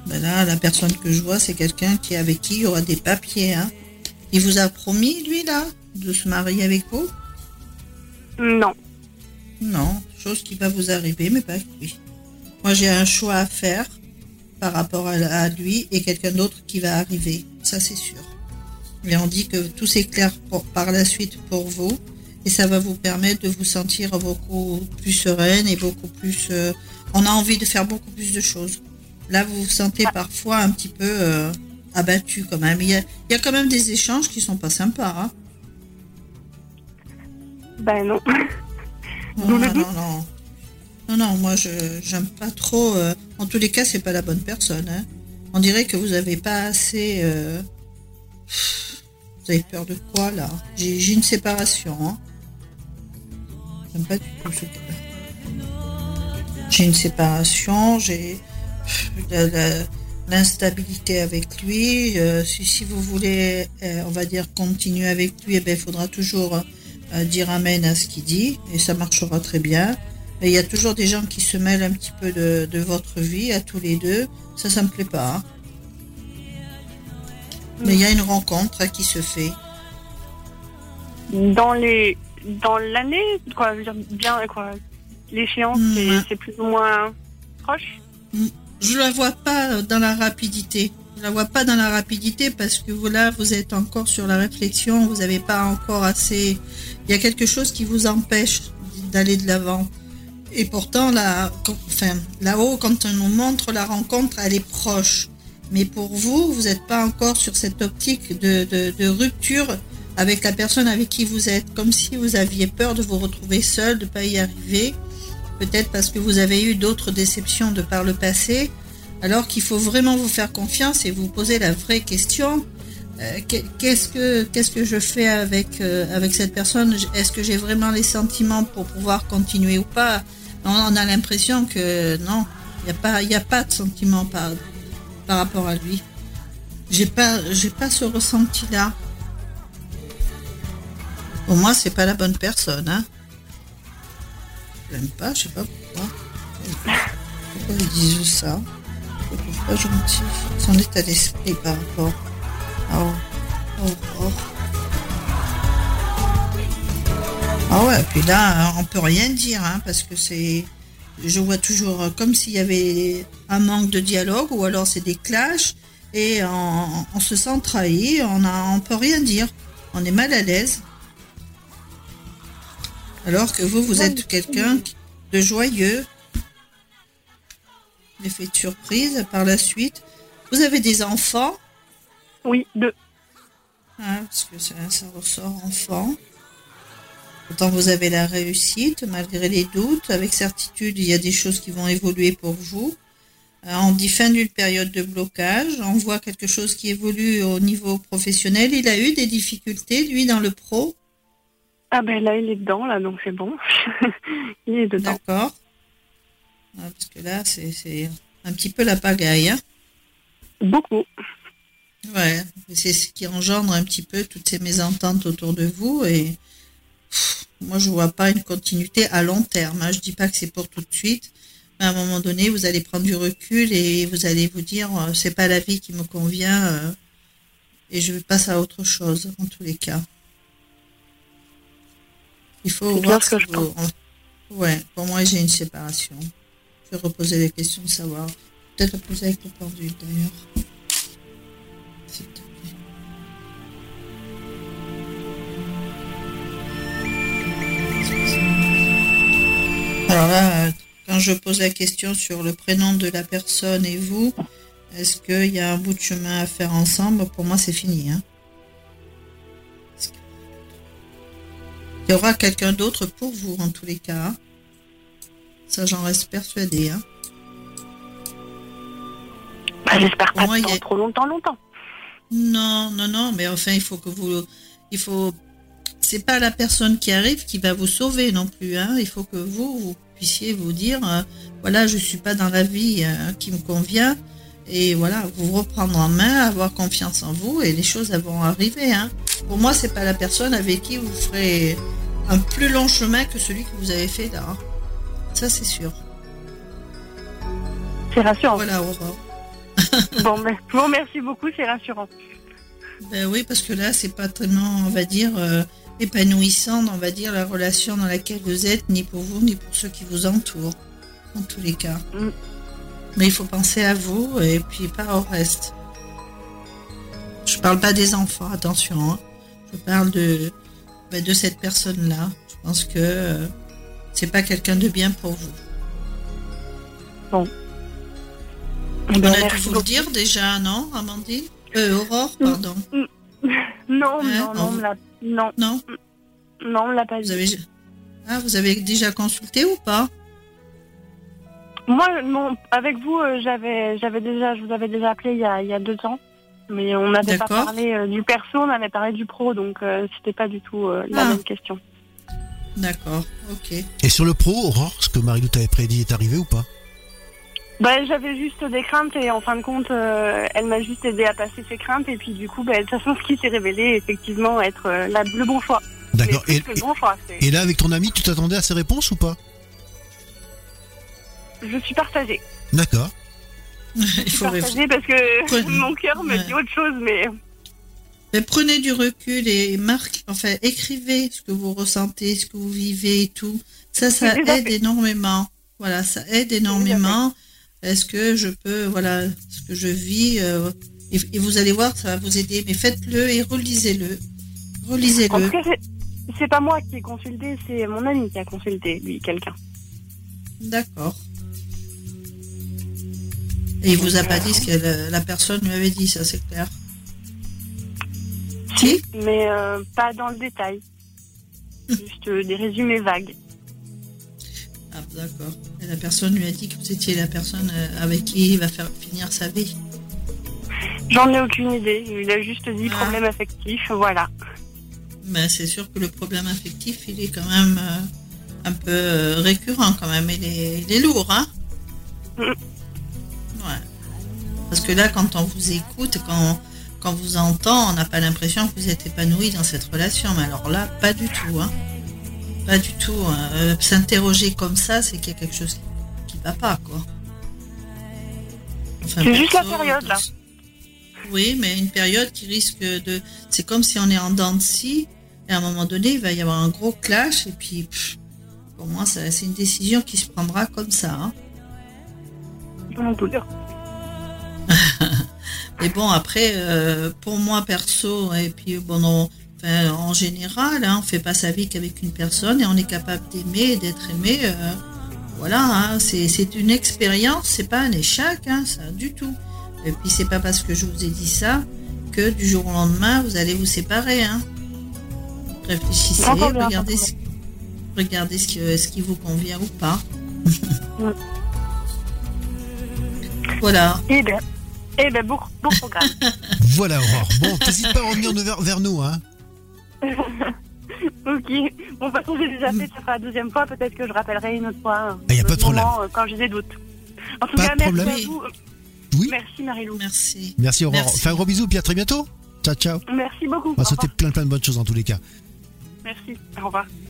ben là, la personne que je vois, c'est quelqu'un qui avec qui il y aura des papiers. Hein. Il vous a promis, lui, là de se marier avec vous? Non. Non, chose qui va vous arriver, mais pas avec lui. Moi, j'ai un choix à faire par rapport à, lui et quelqu'un d'autre qui va arriver. Ça, c'est sûr. Mais on dit que tout s'éclaire par la suite pour vous et ça va vous permettre de vous sentir beaucoup plus sereine et beaucoup plus. Euh, on a envie de faire beaucoup plus de choses. Là, vous vous sentez ah. parfois un petit peu euh, abattu quand même. Il y, a, il y, a, quand même des échanges qui sont pas sympas. Hein ben non. Non, non, non. Non, non, moi, je j'aime pas trop. Euh, en tous les cas, c'est pas la bonne personne. Hein. On dirait que vous avez pas assez. Euh, vous avez peur de quoi, là? J'ai une séparation. Hein. J'aime pas du tout ce J'ai une séparation, j'ai l'instabilité avec lui. Euh, si, si, vous voulez, on va dire, continuer avec lui, eh ben, il faudra toujours dire amen à ce qu'il dit et ça marchera très bien. Mais il y a toujours des gens qui se mêlent un petit peu de, votre vie à tous les deux. Ça, ça me plaît pas. Hein. Mais il y a une rencontre qui se fait. Dans les dans l'année, quoi, je veux dire, bien quoi. L'échéance, c'est plus ou moins proche. Je la vois pas dans la rapidité. Je la vois pas dans la rapidité parce que vous là, vous êtes encore sur la réflexion, vous n'avez pas encore assez. Il y a quelque chose qui vous empêche d'aller de l'avant. Et pourtant, là, enfin, là-haut, quand on nous montre la rencontre, elle est proche. Mais pour vous, vous n'êtes pas encore sur cette optique de, de, rupture avec la personne avec qui vous êtes, comme si vous aviez peur de vous retrouver seul, de ne pas y arriver. Peut-être parce que vous avez eu d'autres déceptions de par le passé alors qu'il faut vraiment vous faire confiance et vous poser la vraie question. Euh, qu'est-ce que qu'est-ce que je fais avec euh, avec cette personne? Est-ce que j'ai vraiment les sentiments pour pouvoir continuer ou pas? On a l'impression que non, il n'y a pas il a pas de sentiments par rapport à lui. J'ai pas j'ai pas ce ressenti là. Pour moi, c'est pas la bonne personne. Hein. L'aime pas, je sais pas pourquoi. Pourquoi ils disent ça? Pas gentil, son état d'esprit par rapport à Ah ouais, puis là, on peut rien dire, hein, parce que c'est. Je vois toujours comme s'il y avait un manque de dialogue, ou alors c'est des clashs, et on, se sent trahi, on a, on peut rien dire. On est mal à l'aise. Alors que vous, vous êtes quelqu'un de joyeux. L'effet de surprise par la suite. Vous avez des enfants Oui, deux. Ah, parce que ça, ça ressort enfant. Pourtant, vous avez la réussite, malgré les doutes. Avec certitude, il y a des choses qui vont évoluer pour vous. Euh, on dit fin d'une période de blocage. On voit quelque chose qui évolue au niveau professionnel. Il a eu des difficultés, lui, dans le pro? Ah ben là, il est dedans, là, donc c'est bon. [laughs] il est dedans. D'accord. Ah, parce que là, c'est un petit peu la pagaille. Hein Beaucoup. Ouais, c'est ce qui engendre un petit peu toutes ces mésententes autour de vous et moi je vois pas une continuité à long terme. Hein. Je dis pas que c'est pour tout de suite, mais à un moment donné vous allez prendre du recul et vous allez vous dire euh, c'est pas la vie qui me convient euh, et je passe à autre chose en tous les cas. Il faut voir ce que je vous... Ouais, pour moi j'ai une séparation. Je vais reposer les questions de savoir. Peut-être poser avec le pendule d'ailleurs. Alors là, quand je pose la question sur le prénom de la personne et vous, est-ce qu'il y a un bout de chemin à faire ensemble? Pour moi, c'est fini. Hein. Il y aura quelqu'un d'autre pour vous, en tous les cas. Hein. Ça, j'en reste persuadée. Hein. Bah, j'espère pas moi, trop longtemps, longtemps. Non, non, non, mais enfin, il faut que vous... Il faut c'est pas la personne qui arrive qui va vous sauver non plus. Hein. Il faut que vous, puissiez vous dire, euh, voilà, je suis pas dans la vie euh, qui me convient, et voilà, vous reprendre en main, avoir confiance en vous, et les choses vont arriver. Hein. Pour moi, c'est pas la personne avec qui vous ferez un plus long chemin que celui que vous avez fait là. Hein. Ça, c'est sûr. C'est rassurant. Voilà, Aurore. [laughs] bon, ben, bon, merci beaucoup, c'est rassurant. Ben oui, parce que là, c'est pas tellement, on va dire, euh, épanouissant, on va dire, la relation dans laquelle vous êtes, ni pour vous, ni pour ceux qui vous entourent, en tous les cas. Mm. Mais il faut penser à vous et puis pas au reste. Je parle pas des enfants, attention. Hein. Je parle de, ben, de cette personne-là. Je pense que euh, c'est pas quelqu'un de bien pour vous. Bon. On a dû vous le dire déjà, non, Amandine? Euh, Aurore, mm. pardon. Mm. [laughs] Non, non, non, non, non. Non Non, on l'a pas vous Avez... Ah, vous avez déjà consulté ou pas? Moi, non, avec vous, euh, j'avais, j'avais déjà, je vous avais déjà appelé il y a, il y a deux ans. Mais on n'avait pas parlé euh, du perso, on avait parlé du pro, donc euh, c'était pas du tout la ah. même question. D'accord, ok. Et sur le pro, Aurore, ce que Marie-Lou t'avait prédit est arrivé ou pas? Bah, j'avais juste des craintes et en fin de compte, euh, elle m'a juste aidé à passer ses craintes et puis du coup, bah, de toute façon, ce qui s'est révélé effectivement être euh, le bon choix. D'accord. Et, et, là, avec ton ami, tu t'attendais à ces réponses ou pas? Je suis partagée. D'accord. [laughs] Je suis partagée parce que [laughs] mon cœur me dit autre chose, mais... mais... prenez du recul et marque, enfin, écrivez ce que vous ressentez, ce que vous vivez et tout. Ça, ça aide énormément. Voilà, ça aide énormément. Est-ce que je peux, voilà, ce que je vis, euh, et, vous allez voir, ça va vous aider. Mais faites-le et relisez-le. Relisez-le. C'est pas moi qui ai consulté, c'est mon ami qui a consulté, lui, quelqu'un. D'accord. Et il vous a pas dit ce que la, personne lui avait dit, ça c'est clair. Si Mais euh, pas dans le détail. [laughs] Juste des résumés vagues. D'accord. Et la personne lui a dit que vous étiez la personne euh, avec qui il va faire finir sa vie. J'en ai aucune idée. Il a juste dit ah. problème affectif, voilà. Ben, c'est sûr que le problème affectif, il est quand même euh, un peu euh, récurrent quand même. Il est, lourd, hein mm. Ouais. Parce que là, quand on vous écoute, quand, quand on vous entend, on n'a pas l'impression que vous êtes épanoui dans cette relation. Mais alors là, pas du tout, hein pas du tout. Hein. Euh, s'interroger comme ça, c'est qu'il y a quelque chose qui va pas, quoi. c'est juste la période, là. Oui, mais une période qui risque de. C'est comme si on est en dents de scie. Et à un moment donné, il va y avoir un gros clash. Et puis, pour moi, c'est une décision qui se prendra comme ça. Hein. [laughs] Mais bon, après, euh, pour moi perso, et puis bon, en général, hein, on fait pas sa vie qu'avec une personne et on est capable d'aimer et d'être aimé. Euh, voilà, hein, c'est une expérience, c'est pas un échec, hein, ça du tout. Et puis c'est pas parce que je vous ai dit ça que du jour au lendemain vous allez vous séparer. Hein. Réfléchissez, regardez, ce, regardez ce, ce qui vous convient ou pas. [laughs] voilà. Eh bien, eh ben, bon, bon programme. [laughs] voilà, Aurore. Bon, n'hésite pas à revenir vers, vers nous, hein. [laughs] ok. Bon, de toute j'ai déjà fait, ça sera la deuxième fois. Peut-être que je rappellerai une autre fois. Il n'y a pas de problème. Euh, quand j'ai des doutes. En tout cas, merci à vous. Oui. Merci Marilou. Merci. Merci Aurore. Fais un gros bisou, puis à très bientôt. Ciao, ciao. Merci beaucoup. On va souhaiter plein plein de bonnes choses en tous les cas. Merci. Au revoir.